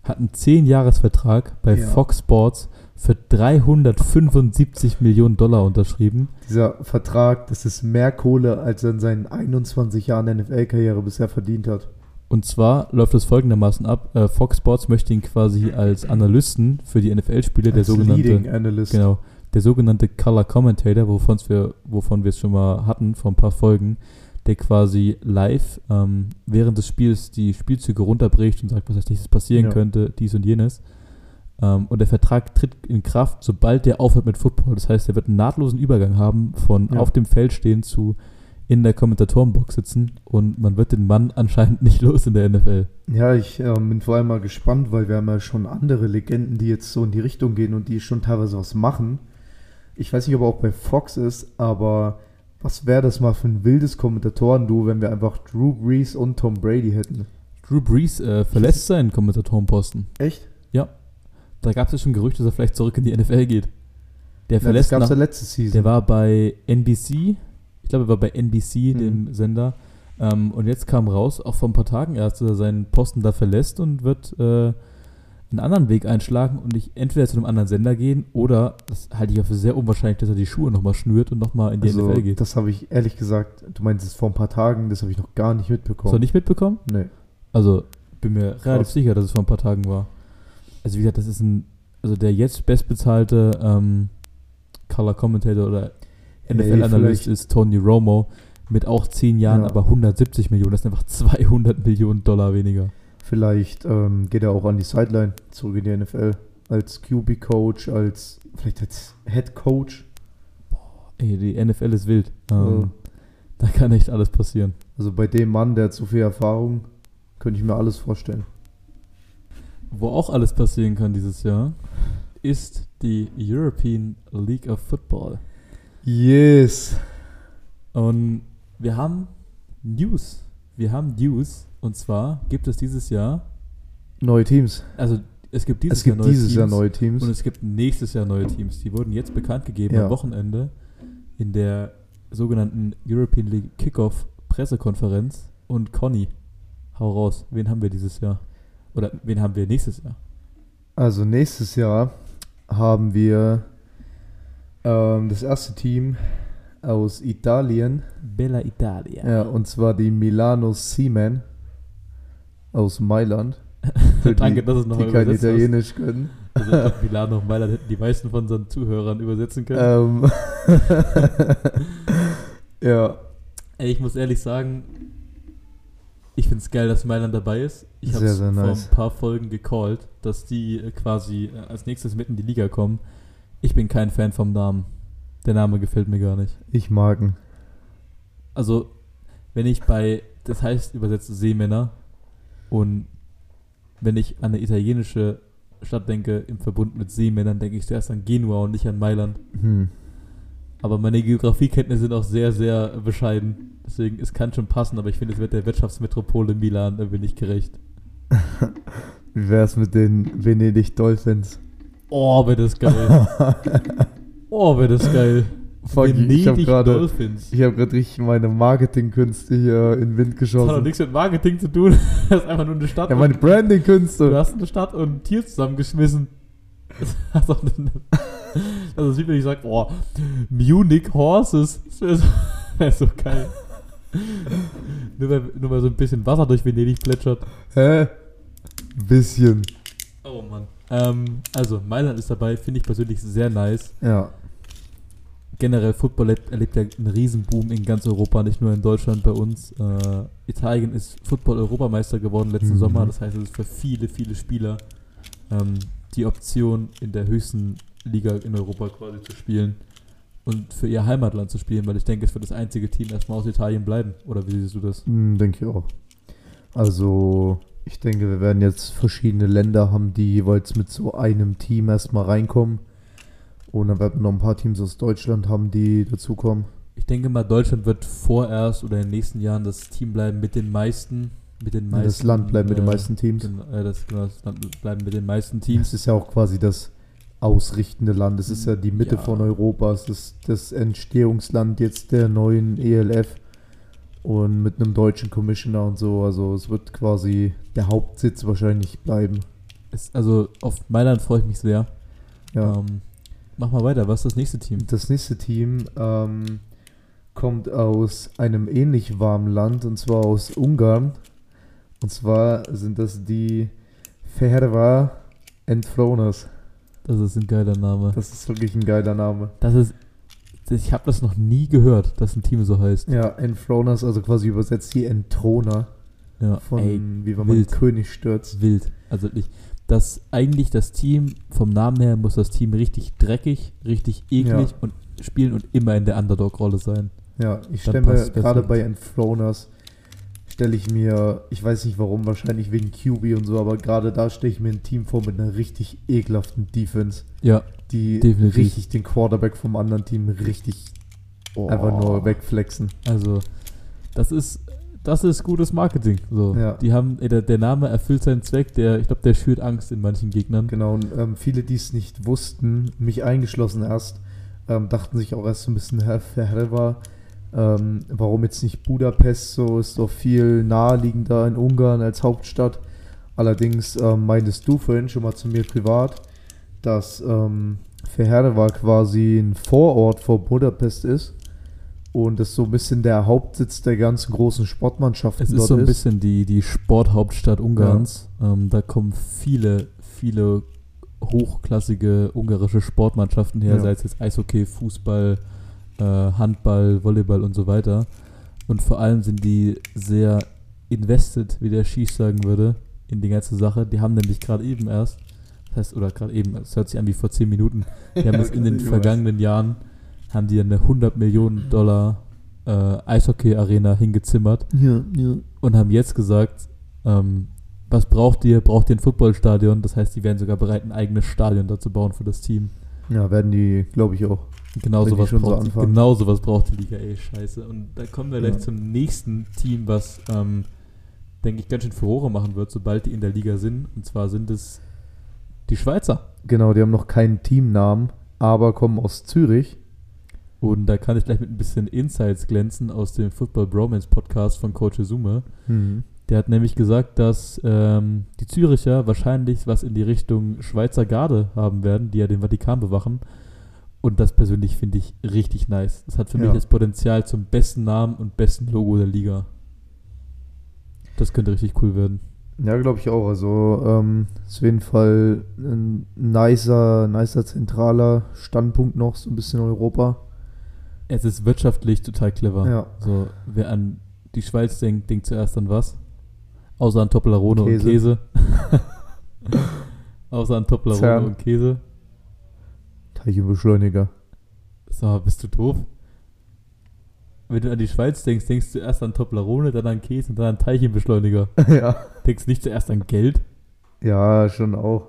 Speaker 1: hat einen 10-Jahres-Vertrag bei
Speaker 2: Ja.
Speaker 1: Fox Sports für 375 Millionen Dollar unterschrieben.
Speaker 2: Dieser Vertrag, das ist mehr Kohle, als er in seinen 21 Jahren NFL-Karriere bisher verdient hat.
Speaker 1: Und zwar läuft es folgendermaßen ab: äh, Fox Sports möchte ihn quasi als Analysten für die NFL-Spiele, der sogenannte,
Speaker 2: Leading Analyst.
Speaker 1: genau, der sogenannte Color Commentator, wovon wir, wovon wir es schon mal hatten vor ein paar Folgen, der quasi live ähm, während des Spiels die Spielzüge runterbricht und sagt, was als nächstes passieren
Speaker 2: Ja.
Speaker 1: könnte, dies und jenes. Ähm, und der Vertrag tritt in Kraft, sobald der aufhört mit Football. Das heißt, er wird einen nahtlosen Übergang haben von
Speaker 2: Ja.
Speaker 1: auf dem Feld stehen zu in der Kommentatorenbox sitzen und man wird den Mann anscheinend <laughs> nicht los in der NFL.
Speaker 2: Ja, ich ähm, bin vor allem mal gespannt, weil wir haben ja schon andere Legenden, die jetzt so in die Richtung gehen und die schon teilweise was machen. Ich weiß nicht, ob er auch bei Fox ist, aber was wäre das mal für ein wildes Kommentatoren-Duo, wenn wir einfach Drew Brees und Tom Brady hätten?
Speaker 1: Drew Brees äh, verlässt seinen Kommentatorenposten.
Speaker 2: Echt?
Speaker 1: Da gab es ja schon Gerüchte, dass er vielleicht zurück in die NFL geht. Der
Speaker 2: Ja, das
Speaker 1: verlässt
Speaker 2: gab es ja letzte Season.
Speaker 1: Der war bei NBC, ich glaube, er war bei NBC,
Speaker 2: Mhm.
Speaker 1: dem Sender. Ähm, und jetzt kam raus, auch vor ein paar Tagen erst, dass er seinen Posten da verlässt und wird äh, einen anderen Weg einschlagen und nicht entweder zu einem anderen Sender gehen oder, das halte ich auch für sehr unwahrscheinlich, dass er die Schuhe nochmal schnürt und nochmal in die
Speaker 2: also,
Speaker 1: NFL geht.
Speaker 2: das habe ich ehrlich gesagt, du meinst es vor ein paar Tagen, das habe ich noch gar nicht
Speaker 1: Hast du
Speaker 2: mitbekommen.
Speaker 1: nicht mitbekommen?
Speaker 2: Nee.
Speaker 1: Also, bin mir relativ
Speaker 2: Krass.
Speaker 1: sicher, dass es vor ein paar Tagen war. Also, wie gesagt, das ist ein, also der jetzt bestbezahlte ähm, Color Commentator oder NFL-Analyst ist Tony Romo mit auch 10 Jahren,
Speaker 2: Ja.
Speaker 1: aber 170 Millionen. Das sind einfach 200 Millionen Dollar weniger.
Speaker 2: Vielleicht ähm, geht er auch an die Sideline zurück in die NFL. Als QB-Coach, als vielleicht als Head-Coach.
Speaker 1: Ey, die NFL ist wild. Ähm,
Speaker 2: Ja.
Speaker 1: Da kann echt alles passieren.
Speaker 2: Also bei dem Mann, der hat so viel Erfahrung, könnte ich mir alles vorstellen.
Speaker 1: Wo auch alles passieren kann dieses Jahr, ist die European League of Football.
Speaker 2: Yes.
Speaker 1: Und wir haben News. Wir haben News. Und zwar gibt es dieses Jahr,
Speaker 2: Neue Teams.
Speaker 1: also es gibt dieses
Speaker 2: es gibt
Speaker 1: Jahr neue
Speaker 2: dieses
Speaker 1: Teams
Speaker 2: Jahr neue Teams.
Speaker 1: und es gibt nächstes Jahr neue Teams. Die wurden jetzt bekannt gegeben
Speaker 2: Ja.
Speaker 1: am Wochenende in der sogenannten European League Kickoff Pressekonferenz. Und Conny, hau raus. Wen haben wir dieses Jahr? Oder wen haben wir nächstes Jahr?
Speaker 2: Also nächstes Jahr haben wir ähm, das erste Team aus Italien.
Speaker 1: Bella Italia.
Speaker 2: Ja, und zwar die Milano Seamen aus Mailand. <laughs>
Speaker 1: Danke,
Speaker 2: die,
Speaker 1: dass es nochmal
Speaker 2: die kein
Speaker 1: übersetzt hast.
Speaker 2: Italienisch können.
Speaker 1: Also Milano und Mailand hätten die meisten von unseren Zuhörern übersetzen können.
Speaker 2: Ähm, <laughs> ja,
Speaker 1: Ey, ich muss ehrlich sagen, ich finde es geil, dass Mailand dabei ist. Ich habe es vor
Speaker 2: nice.
Speaker 1: ein paar Folgen gecallt, dass die äh, quasi äh, als nächstes mit in die Liga kommen. Ich bin kein Fan vom Namen. Der Name gefällt mir gar nicht.
Speaker 2: ich mag ihn.
Speaker 1: Also, wenn ich bei, das heißt übersetzt Seemänner und wenn ich an eine italienische Stadt denke, im Verbund mit Seemännern, denke ich zuerst an Genua und nicht an Mailand.
Speaker 2: Hm.
Speaker 1: Aber meine Geografiekenntnisse sind auch sehr, sehr bescheiden. Deswegen, es kann schon passen, aber ich finde, es wird der Wirtschaftsmetropole Milan, da bin ich gerecht. <laughs>
Speaker 2: Wie wär's mit den Venedig Dolphins?
Speaker 1: Oh, wäre das geil. <laughs> Oh, wäre das geil.
Speaker 2: Fuck, ich habe
Speaker 1: Venedig
Speaker 2: gerade hab richtig meine Marketingkünste hier in den Wind
Speaker 1: Das hat doch
Speaker 2: geschossen.
Speaker 1: nichts mit Marketing zu tun. <laughs> Das ist einfach nur eine Stadt.
Speaker 2: Ja, meine
Speaker 1: und- Du
Speaker 2: Brandingkünste.
Speaker 1: hast eine Stadt und ein Tier zusammengeschmissen. <laughs> Das also sieht man, ich sag, boah, Munich Horses. Das wäre so, <laughs> wär so geil. nur, weil, nur weil so ein bisschen Wasser durch Venedig plätschert.
Speaker 2: Hä? Bisschen.
Speaker 1: Oh Mann. Ähm, also, Mailand ist dabei, finde ich persönlich sehr nice.
Speaker 2: Ja.
Speaker 1: Generell, Football erlebt, ja einen Riesenboom in ganz Europa, nicht nur in Deutschland, bei uns. Äh, Italien ist Football-Europameister geworden letzten
Speaker 2: Mhm.
Speaker 1: Sommer. Das heißt, es ist für viele, viele Spieler ähm, die Option, in der höchsten Liga in Europa quasi zu spielen und für ihr Heimatland zu spielen, weil ich denke, es wird das einzige Team erstmal aus Italien bleiben. Oder wie siehst du das?
Speaker 2: Hm, denke ich auch. Also, ich denke, wir werden jetzt verschiedene Länder haben, die jeweils mit so einem Team erstmal reinkommen. Und dann werden wir noch ein paar Teams aus Deutschland haben, die dazukommen.
Speaker 1: Ich denke mal, Deutschland wird vorerst oder in den nächsten Jahren das Team bleiben mit den meisten. Mit den meisten
Speaker 2: Das Land bleibt mit den
Speaker 1: äh,
Speaker 2: meisten Teams.
Speaker 1: Äh, das, genau, das Land bleiben mit den meisten
Speaker 2: Es
Speaker 1: Teams.
Speaker 2: ist ja auch quasi das ausrichtende Land. Es ist ja die Mitte
Speaker 1: Ja.
Speaker 2: von Europa. Es ist das Entstehungsland jetzt der neuen ELF. Und mit einem deutschen Commissioner und so. Also es wird quasi der Hauptsitz wahrscheinlich bleiben.
Speaker 1: Es, also auf Mailand freue ich mich sehr.
Speaker 2: Ja.
Speaker 1: Ähm, mach mal weiter, was ist das nächste Team?
Speaker 2: Das nächste Team ähm, kommt aus einem ähnlich warmen Land und zwar aus Ungarn. Und zwar sind das die Ferva Enthroners.
Speaker 1: Das ist ein geiler Name.
Speaker 2: Das ist wirklich ein geiler Name.
Speaker 1: Das ist. Ich habe das noch nie gehört, dass ein Team so heißt.
Speaker 2: Ja, Enthroners, also quasi übersetzt die Entthroner
Speaker 1: Ja,
Speaker 2: von
Speaker 1: ey,
Speaker 2: wie wenn man
Speaker 1: wild.
Speaker 2: König stürzt.
Speaker 1: wild. Also wirklich. Das eigentlich das Team, vom Namen her muss das Team richtig dreckig, richtig eklig
Speaker 2: Ja.
Speaker 1: und spielen und immer in der Underdog-Rolle sein.
Speaker 2: Ja, ich stelle mir gerade bei Enthroners stelle ich mir, ich weiß nicht warum, wahrscheinlich wegen QB und so, aber gerade da stelle ich mir ein Team vor mit einer richtig ekelhaften Defense.
Speaker 1: Ja,
Speaker 2: die
Speaker 1: Definitiv.
Speaker 2: richtig den Quarterback vom anderen Team richtig einfach nur wegflexen.
Speaker 1: Also, das ist, das ist gutes Marketing. So,
Speaker 2: Ja.
Speaker 1: die haben, ey, der, der Name erfüllt seinen Zweck. Der, ich glaube, der schürt Angst in manchen Gegnern.
Speaker 2: Genau, und ähm, viele, die es nicht wussten, mich eingeschlossen erst, Ähm, dachten sich auch erst so ein bisschen, Herr war, ähm, warum jetzt nicht Budapest, so ist doch viel naheliegender in Ungarn als Hauptstadt. Allerdings ähm, meintest du vorhin schon mal zu mir privat, dass ähm, Ferherde quasi ein Vorort vor Budapest ist und das so ein bisschen der Hauptsitz der ganzen großen Sportmannschaften
Speaker 1: Es ist
Speaker 2: dort
Speaker 1: so ein bisschen die, die Sporthauptstadt Ungarns. Ähm, da kommen viele, viele hochklassige ungarische Sportmannschaften her,
Speaker 2: Ja.
Speaker 1: sei es jetzt Eishockey, Fußball, äh, Handball, Volleyball und so weiter. Und vor allem sind die sehr invested, wie der Schieß sagen würde, in die ganze Sache. Die haben nämlich gerade eben erst, das heißt, oder gerade eben, es hört sich an wie vor 10 Minuten, die haben
Speaker 2: Ja,
Speaker 1: jetzt in den vergangenen Jahren, haben die eine 100 Millionen Dollar äh, Eishockey-Arena hingezimmert
Speaker 2: Ja, ja.
Speaker 1: und haben jetzt gesagt, ähm, was braucht ihr? Braucht ihr ein Footballstadion? Das heißt, die wären sogar bereit, ein eigenes Stadion dazu bauen für das Team.
Speaker 2: ja, werden die, glaube ich, auch.
Speaker 1: Genau sowas
Speaker 2: schon so
Speaker 1: braucht
Speaker 2: anfangen.
Speaker 1: genau sowas braucht die Liga, ey, scheiße. Und da kommen wir gleich
Speaker 2: Ja.
Speaker 1: zum nächsten Team, was, ähm, denke ich, ganz schön Furore machen wird, sobald die in der Liga sind. Und zwar sind es die Schweizer.
Speaker 2: Genau, die haben noch keinen Teamnamen, aber kommen aus Zürich.
Speaker 1: Und da kann ich gleich mit ein bisschen Insights glänzen aus dem Football Bromance Podcast von Coach Izume.
Speaker 2: Mhm.
Speaker 1: Der hat nämlich gesagt, dass ähm, die Züricher wahrscheinlich was in die Richtung Schweizer Garde haben werden, die ja den Vatikan bewachen. Und das persönlich finde ich richtig nice. Das hat für
Speaker 2: Ja.
Speaker 1: mich das Potenzial zum besten Namen und besten Logo der Liga. Das könnte richtig cool werden.
Speaker 2: Ja, glaube ich auch. Also ähm, ist auf jeden Fall ein nicer, nicer zentraler Standpunkt noch, so ein bisschen Europa.
Speaker 1: Es ist wirtschaftlich total clever.
Speaker 2: Ja.
Speaker 1: So, wer an die Schweiz denkt, denkt zuerst an was? Außer an Toblerone und
Speaker 2: Käse.
Speaker 1: Käse. <laughs> Außer an Toblerone
Speaker 2: Zern.
Speaker 1: und Käse.
Speaker 2: Teilchenbeschleuniger.
Speaker 1: So, bist du doof? Wenn du an die Schweiz denkst, denkst du erst an Toblerone, dann an Käse und dann an Teilchenbeschleuniger. <laughs>
Speaker 2: ja.
Speaker 1: Denkst nicht zuerst an Geld?
Speaker 2: Ja, schon auch.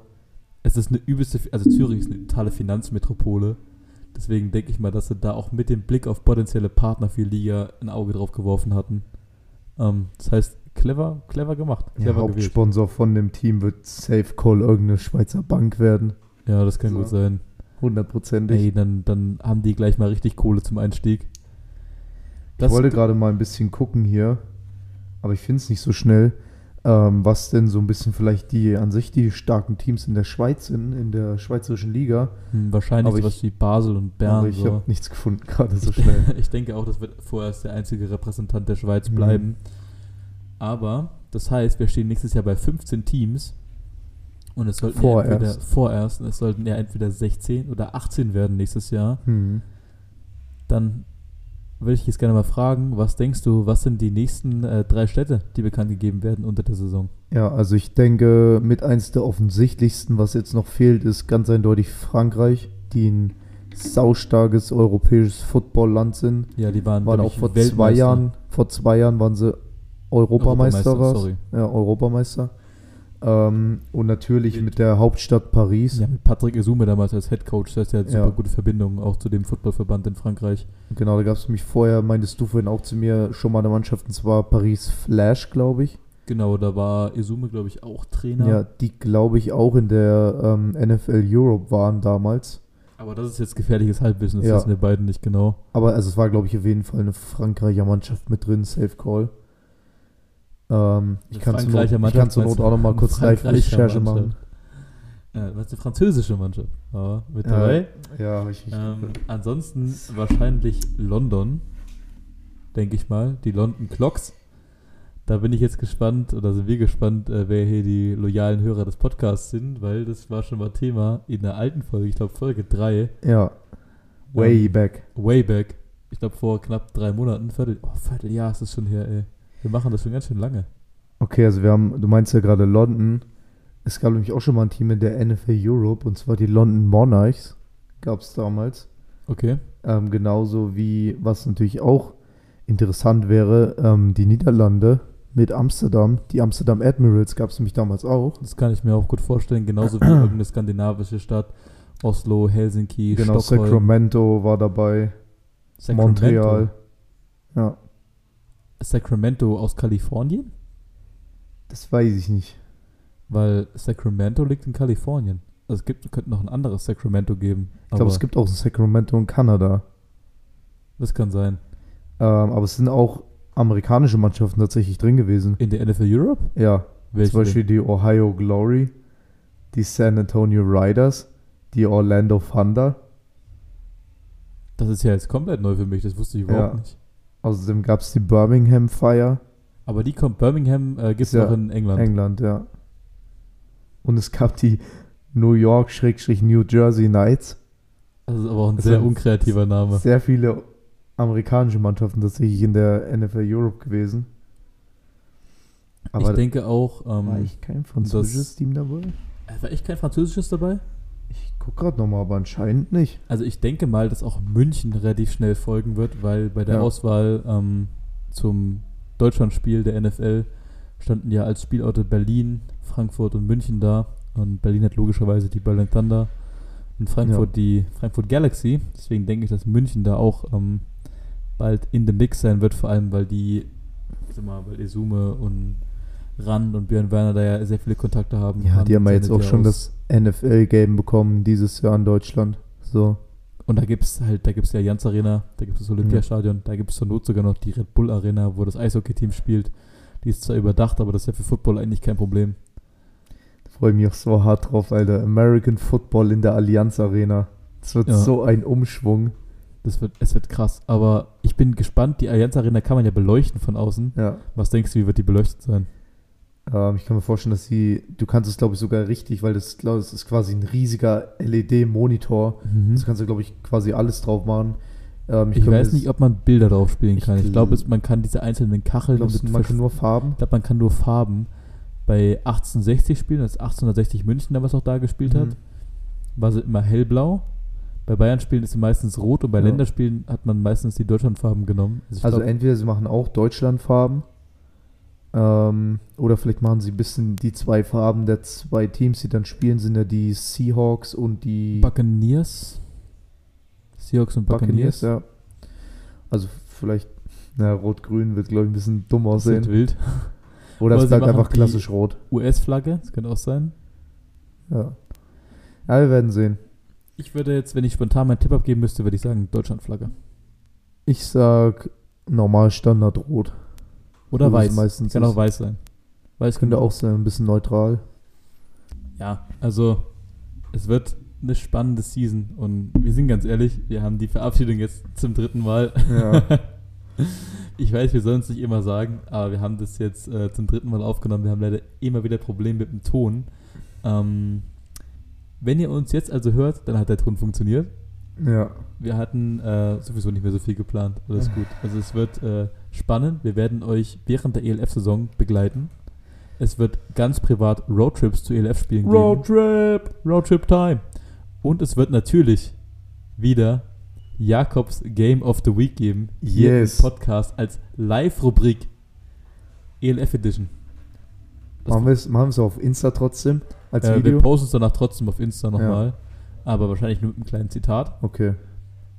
Speaker 1: Es ist eine übelste, also Zürich ist eine totale Finanzmetropole. Deswegen denke ich mal, dass sie da auch mit dem Blick auf potenzielle Partner für Liga ein Auge drauf geworfen hatten. Ähm, das heißt, clever, clever gemacht.
Speaker 2: Ja,
Speaker 1: Clever gewählt.
Speaker 2: Hauptsponsor von dem Team wird Safe Call irgendeine Schweizer Bank werden.
Speaker 1: Ja, das kann
Speaker 2: So.
Speaker 1: gut sein.
Speaker 2: Hundertprozentig.
Speaker 1: Ey, dann, dann haben die gleich mal richtig Kohle zum Einstieg.
Speaker 2: Ich wollte gerade mal ein bisschen gucken hier, aber ich finde es nicht so schnell, ähm, was denn so ein bisschen vielleicht die an sich die starken Teams in der Schweiz sind, in der schweizerischen Liga.
Speaker 1: Hm, wahrscheinlich sowas wie Basel und Bern.
Speaker 2: aber ich
Speaker 1: so.
Speaker 2: habe nichts gefunden gerade so schnell. <laughs>
Speaker 1: Ich denke auch, das wird vorerst der einzige Repräsentant der Schweiz
Speaker 2: Mhm.
Speaker 1: bleiben. Aber das heißt, wir stehen nächstes Jahr bei 15 Teams. Und es sollten ja
Speaker 2: Vorerst.
Speaker 1: entweder vorerst, es sollten ja entweder 16 oder 18 werden nächstes Jahr.
Speaker 2: Hm.
Speaker 1: Dann würde ich jetzt gerne mal fragen, was denkst du, was sind die nächsten äh, drei Städte, die bekannt gegeben werden unter der Saison?
Speaker 2: Ja, also ich denke, mit eins der offensichtlichsten, was jetzt noch fehlt, ist ganz eindeutig Frankreich, die ein saustarkes europäisches Footballland sind.
Speaker 1: Ja, die waren,
Speaker 2: Waren auch vor zwei. Jahren, vor zwei Jahren waren sie Europameister,
Speaker 1: Europameister, sorry.
Speaker 2: Ja, Europameister. Ähm, und natürlich mit der Hauptstadt Paris.
Speaker 1: Ja, mit Patrick Esume damals als Head Coach, das heißt, er hat super
Speaker 2: Ja.
Speaker 1: gute Verbindungen auch zu dem Footballverband in Frankreich.
Speaker 2: Genau, da gab es mich vorher, meintest du vorhin auch zu mir, schon mal eine Mannschaft, und zwar Paris Flash, glaube ich.
Speaker 1: Genau, da war Esume, glaube ich, auch Trainer.
Speaker 2: Ja, die, glaube ich, auch in der ähm, NFL Europe waren damals.
Speaker 1: Aber das ist jetzt gefährliches Halbwissen, das
Speaker 2: Ja.
Speaker 1: wissen wir beiden nicht genau.
Speaker 2: Aber also es war, glaube ich, auf jeden Fall eine Frankreicher Mannschaft mit drin, Safe Call. Ähm, ich kann zur Not,
Speaker 1: Mannschaft,
Speaker 2: kann zur Not auch noch mal
Speaker 1: Eine
Speaker 2: kurz Live-Recherche machen.
Speaker 1: Ja, was ist eine französische Mannschaft? Ja, mit
Speaker 2: Ja,
Speaker 1: dabei.
Speaker 2: Ja, ich, ich,
Speaker 1: Ähm, ansonsten wahrscheinlich London, denke ich mal. Die London Clocks. Da bin ich jetzt gespannt, oder sind wir gespannt, äh, wer hier die loyalen Hörer des Podcasts sind, weil das war schon mal Thema in der alten Folge, ich glaube Folge 3,
Speaker 2: ja, way
Speaker 1: Ähm,
Speaker 2: back.
Speaker 1: way back. Ich glaube vor knapp drei Monaten, Viertel, oh, Vierteljahr ist das schon her, ey. Wir machen das schon ganz schön lange.
Speaker 2: Okay, also wir haben, du meinst ja gerade London. Es gab nämlich auch schon mal ein Team in der NFL Europe, und zwar die London Monarchs. Gab es damals.
Speaker 1: Okay.
Speaker 2: Ähm, genauso wie, was natürlich auch interessant wäre, ähm, die Niederlande mit Amsterdam. Die Amsterdam Admirals gab es nämlich damals auch.
Speaker 1: Das kann ich mir auch gut vorstellen, genauso wie irgendeine skandinavische Stadt. Oslo, Helsinki,
Speaker 2: Genau,
Speaker 1: Stockholm,
Speaker 2: Sacramento war dabei,
Speaker 1: Sacramento.
Speaker 2: Montreal. Ja,
Speaker 1: Sacramento aus Kalifornien?
Speaker 2: das weiß ich nicht.
Speaker 1: Weil Sacramento liegt in Kalifornien. also es gibt, könnte noch ein anderes Sacramento geben.
Speaker 2: Ich glaube, es gibt auch ein Sacramento in Kanada.
Speaker 1: Das kann sein.
Speaker 2: Ähm, aber es sind auch amerikanische Mannschaften tatsächlich drin gewesen.
Speaker 1: In der NFL Europe?
Speaker 2: Ja,
Speaker 1: Welche
Speaker 2: zum Beispiel die Ohio Glory, die San Antonio Riders, die Orlando Thunder.
Speaker 1: Das ist ja jetzt komplett neu für mich, das wusste ich überhaupt
Speaker 2: Ja.
Speaker 1: nicht.
Speaker 2: Außerdem gab es die Birmingham Fire,
Speaker 1: Aber die kommt, Birmingham äh, gibt es
Speaker 2: Ja,
Speaker 1: auch in England.
Speaker 2: England, ja. Und es gab die New York-New Jersey Knights.
Speaker 1: Das ist aber auch ein
Speaker 2: Das
Speaker 1: sehr
Speaker 2: sind
Speaker 1: unkreativer Name.
Speaker 2: Sehr viele amerikanische Mannschaften tatsächlich in der NFL Europe gewesen. Aber
Speaker 1: ich denke auch,
Speaker 2: war
Speaker 1: ähm,
Speaker 2: ich kein französisches Team dabei?
Speaker 1: äh, war echt kein Französisches dabei?
Speaker 2: Guck gerade nochmal, aber anscheinend nicht.
Speaker 1: Also ich denke mal, dass auch München relativ schnell folgen wird, weil bei der
Speaker 2: Ja.
Speaker 1: Auswahl ähm, zum Deutschlandspiel der NFL standen ja als Spielorte Berlin, Frankfurt und München da. Und Berlin hat logischerweise die Berlin Thunder und Frankfurt die Frankfurt Galaxy. Deswegen denke ich, dass München da auch ähm, bald in the Mix sein wird, vor allem weil die, ich sag mal, weil Esume und Rand und Björn Werner da ja sehr viele Kontakte haben.
Speaker 2: Ja, die haben ja jetzt auch schon
Speaker 1: aus-
Speaker 2: das NFL-Game bekommen dieses Jahr in Deutschland. So.
Speaker 1: Und da gibt es halt, da gibt es ja Jans Arena, da gibt es das Olympiastadion, da gibt es zur Not sogar noch die Red Bull Arena, wo das Eishockey-Team spielt. Die ist zwar überdacht, aber das ist ja für Football eigentlich kein Problem.
Speaker 2: Da freue ich mich auch so hart drauf, Alter. American Football in der Allianz Arena. Das wird
Speaker 1: Ja.
Speaker 2: so ein Umschwung.
Speaker 1: Das wird, es wird krass. Aber ich bin gespannt, die Allianz Arena kann man ja beleuchten von außen.
Speaker 2: Ja.
Speaker 1: Was denkst du, wie wird die beleuchtet sein?
Speaker 2: Ähm, ich kann mir vorstellen, dass sie, du kannst es glaube ich sogar richtig, weil das, glaub, das ist quasi ein riesiger LED-Monitor. Das kannst du glaube ich quasi alles drauf machen. Ähm,
Speaker 1: Ich,
Speaker 2: mir
Speaker 1: weiß nicht, ob man Bilder drauf spielen
Speaker 2: Ich
Speaker 1: kann. Ich
Speaker 2: gl-
Speaker 1: glaube, man kann diese einzelnen Kacheln
Speaker 2: glaubst man kann nur Farben.
Speaker 1: Ich glaube, man kann nur Farben. Bei 1860 spielen, das ist 1860 München, da was auch da gespielt hat,
Speaker 2: Mhm.
Speaker 1: war sie immer hellblau. Bei Bayern spielen ist sie meistens rot und bei
Speaker 2: Ja.
Speaker 1: Länderspielen hat man meistens die Deutschlandfarben genommen. ich
Speaker 2: Also
Speaker 1: glaub,
Speaker 2: entweder sie machen auch Deutschlandfarben ähm, oder vielleicht machen sie ein bisschen die zwei Farben der zwei Teams, die dann spielen, sind ja die Seahawks und die
Speaker 1: Buccaneers. Seahawks und Buccaneers.
Speaker 2: Buccaneers. Ja. Also vielleicht, na, rot-grün wird glaube ich ein bisschen dumm
Speaker 1: Das
Speaker 2: aussehen.
Speaker 1: wild.
Speaker 2: Oder es bleibt einfach klassisch rot.
Speaker 1: US-Flagge, das könnte auch sein.
Speaker 2: Ja. ja, wir werden sehen.
Speaker 1: Ich würde jetzt, wenn ich spontan meinen Tipp abgeben müsste, würde ich sagen Deutschlandflagge.
Speaker 2: Ich sag normal Standard rot.
Speaker 1: Oder
Speaker 2: wie
Speaker 1: weiß.
Speaker 2: meistens
Speaker 1: Kann auch weiß sein. Weiß
Speaker 2: Könnte auch sein, ein bisschen neutral.
Speaker 1: Ja, also es wird eine spannende Season und wir sind ganz ehrlich, wir haben die Verabschiedung jetzt zum dritten Mal.
Speaker 2: Ja. <laughs>
Speaker 1: ich weiß, wir sollen es nicht immer sagen, aber wir haben das jetzt äh, zum dritten Mal aufgenommen. Wir haben leider immer wieder Probleme mit dem Ton. Ähm, wenn ihr uns jetzt also hört, dann hat der Ton funktioniert.
Speaker 2: ja.
Speaker 1: Wir hatten äh, sowieso nicht mehr so viel geplant. Alles gut. Also es wird äh, spannend. Wir werden euch während der ELF-Saison begleiten. Es wird ganz privat Roadtrips zu ELF-Spielen geben.
Speaker 2: Roadtrip!
Speaker 1: Roadtrip Time. Und es wird natürlich wieder Jakobs Game of the Week geben. Hier
Speaker 2: Yes.
Speaker 1: im Podcast als Live-Rubrik ELF Edition. Das
Speaker 2: Machen wir es machen wir's auf Insta trotzdem als
Speaker 1: äh, wir
Speaker 2: Video?
Speaker 1: posten es danach trotzdem auf Insta nochmal. Aber wahrscheinlich nur mit einem kleinen Zitat.
Speaker 2: Okay.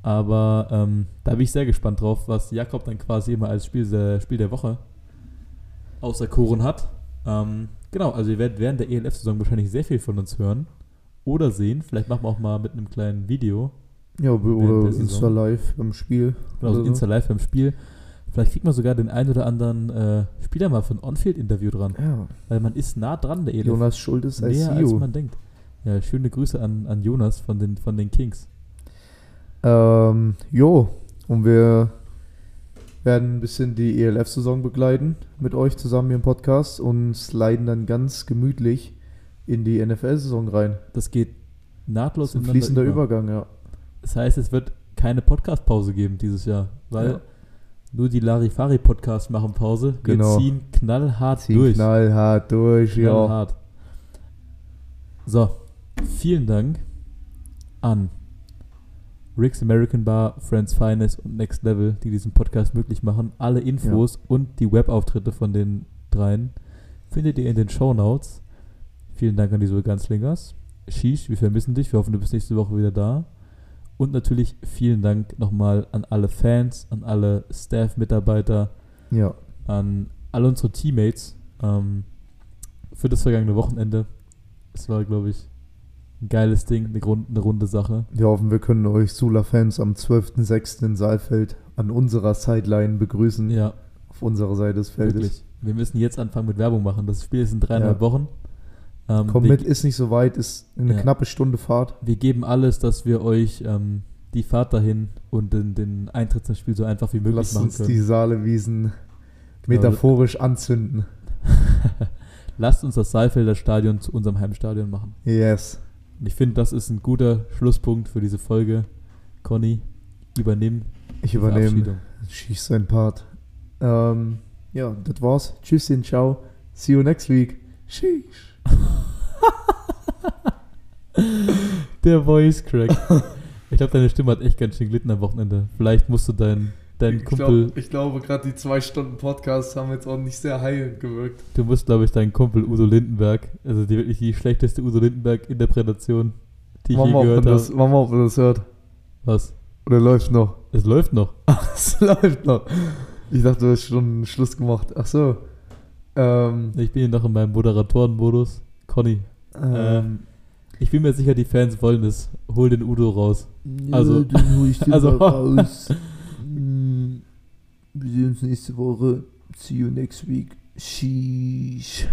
Speaker 1: Aber ähm, da bin ich sehr gespannt drauf, was Jakob dann quasi immer als Spiel der, Spiel der Woche auserkoren hat. Ähm, genau, also ihr werdet während der ELF-Saison wahrscheinlich sehr viel von uns hören oder sehen. Vielleicht machen wir auch mal mit einem kleinen Video,
Speaker 2: Ja, oder. Insta live beim Spiel.
Speaker 1: genau, so
Speaker 2: oder so.
Speaker 1: Insta Live beim Spiel. Vielleicht kriegt man sogar den einen oder anderen äh, Spieler mal für ein On-Field-Interview dran.
Speaker 2: Ja,
Speaker 1: Weil man ist nah dran, der ELF.
Speaker 2: Jonas Schultes
Speaker 1: näher als
Speaker 2: ICU.
Speaker 1: man denkt. Ja, schöne Grüße an, an Jonas von den, von den Kings.
Speaker 2: Ähm, jo, und wir werden ein bisschen die ELF-Saison begleiten mit euch zusammen hier im Podcast und sliden dann ganz gemütlich in die NFL-Saison rein.
Speaker 1: Das geht nahtlos
Speaker 2: Das ist ein
Speaker 1: ineinander
Speaker 2: fließender
Speaker 1: über.
Speaker 2: Übergang, ja.
Speaker 1: Das heißt, es wird keine Podcast-Pause geben dieses Jahr, weil
Speaker 2: Ja.
Speaker 1: nur die Larifari-Podcasts machen Pause. Wir
Speaker 2: Genau.
Speaker 1: ziehen knallhart
Speaker 2: Ziehen
Speaker 1: durch.
Speaker 2: knallhart durch, ja.
Speaker 1: knallhart. So, vielen Dank an Rick's American Bar, Friends Finest und Next Level, die diesen Podcast möglich machen. Alle Infos und die Webauftritte von den dreien findet ihr in den Show Notes. Vielen Dank an die Zoe Ganzlingers. Shish, wir vermissen dich. Wir hoffen, du bist nächste Woche wieder da. Und natürlich vielen Dank nochmal an alle Fans, an alle Staff-Mitarbeiter,
Speaker 2: Ja,
Speaker 1: an alle unsere Teammates ähm, für das vergangene Wochenende. Es war, glaube ich, geiles Ding, eine, Grund, eine runde Sache.
Speaker 2: Wir hoffen, wir können euch Sula-Fans am 12.06. in Saalfeld an unserer Sideline begrüßen.
Speaker 1: Ja,
Speaker 2: Auf unserer Seite des Feldes.
Speaker 1: wirklich. Wir müssen jetzt anfangen mit Werbung machen. Das Spiel ist in dreieinhalb
Speaker 2: Ja.
Speaker 1: Wochen. Ähm,
Speaker 2: Komm mit, ist nicht so weit, ist eine
Speaker 1: Ja.
Speaker 2: knappe Stunde Fahrt.
Speaker 1: wir geben alles, dass wir euch ähm, die Fahrt dahin und den, den Eintritt zum Spiel so einfach wie möglich
Speaker 2: Lasst
Speaker 1: machen
Speaker 2: uns
Speaker 1: können.
Speaker 2: die Saalewiesen
Speaker 1: Genau.
Speaker 2: metaphorisch anzünden. <laughs>
Speaker 1: Lasst uns das Saalfelder Stadion zu unserem Heimstadion machen.
Speaker 2: Yes.
Speaker 1: Und ich finde, das ist ein guter Schlusspunkt für diese Folge. Conny, übernimm
Speaker 2: Ich übernehme. Schieß sein Part. Ähm, ja, das war's. Tschüsschen, ciao. See you next week. Sheesh. <laughs>
Speaker 1: Der Voice Crack. ich glaube, deine Stimme hat echt ganz schön gelitten am Wochenende. Vielleicht musst du deinen deinen
Speaker 2: Ich,
Speaker 1: Kumpel,
Speaker 2: glaub, ich glaube, gerade die zwei Stunden Podcast haben jetzt auch nicht sehr heilend gewirkt.
Speaker 1: du musst, glaube ich, deinen Kumpel Udo Lindenberg, also die wirklich die schlechteste Udo Lindenberg-Interpretation, die ich je
Speaker 2: Mama, ob
Speaker 1: gehört habe.
Speaker 2: Mama, ob man das hört.
Speaker 1: Was?
Speaker 2: Oder läuft noch?
Speaker 1: Es läuft noch. <laughs>
Speaker 2: Es läuft noch. Ich dachte, du hast schon Schluss gemacht. Ach so. Ähm,
Speaker 1: Ich bin hier noch in meinem Moderatorenmodus. Conny,
Speaker 2: ähm,
Speaker 1: ich bin mir sicher, die Fans wollen es. Hol den Udo raus. Also-
Speaker 2: dann hol ich den <laughs>
Speaker 1: also-
Speaker 2: mal raus. Wir sehen uns nächste Woche. See you next week. Sheesh.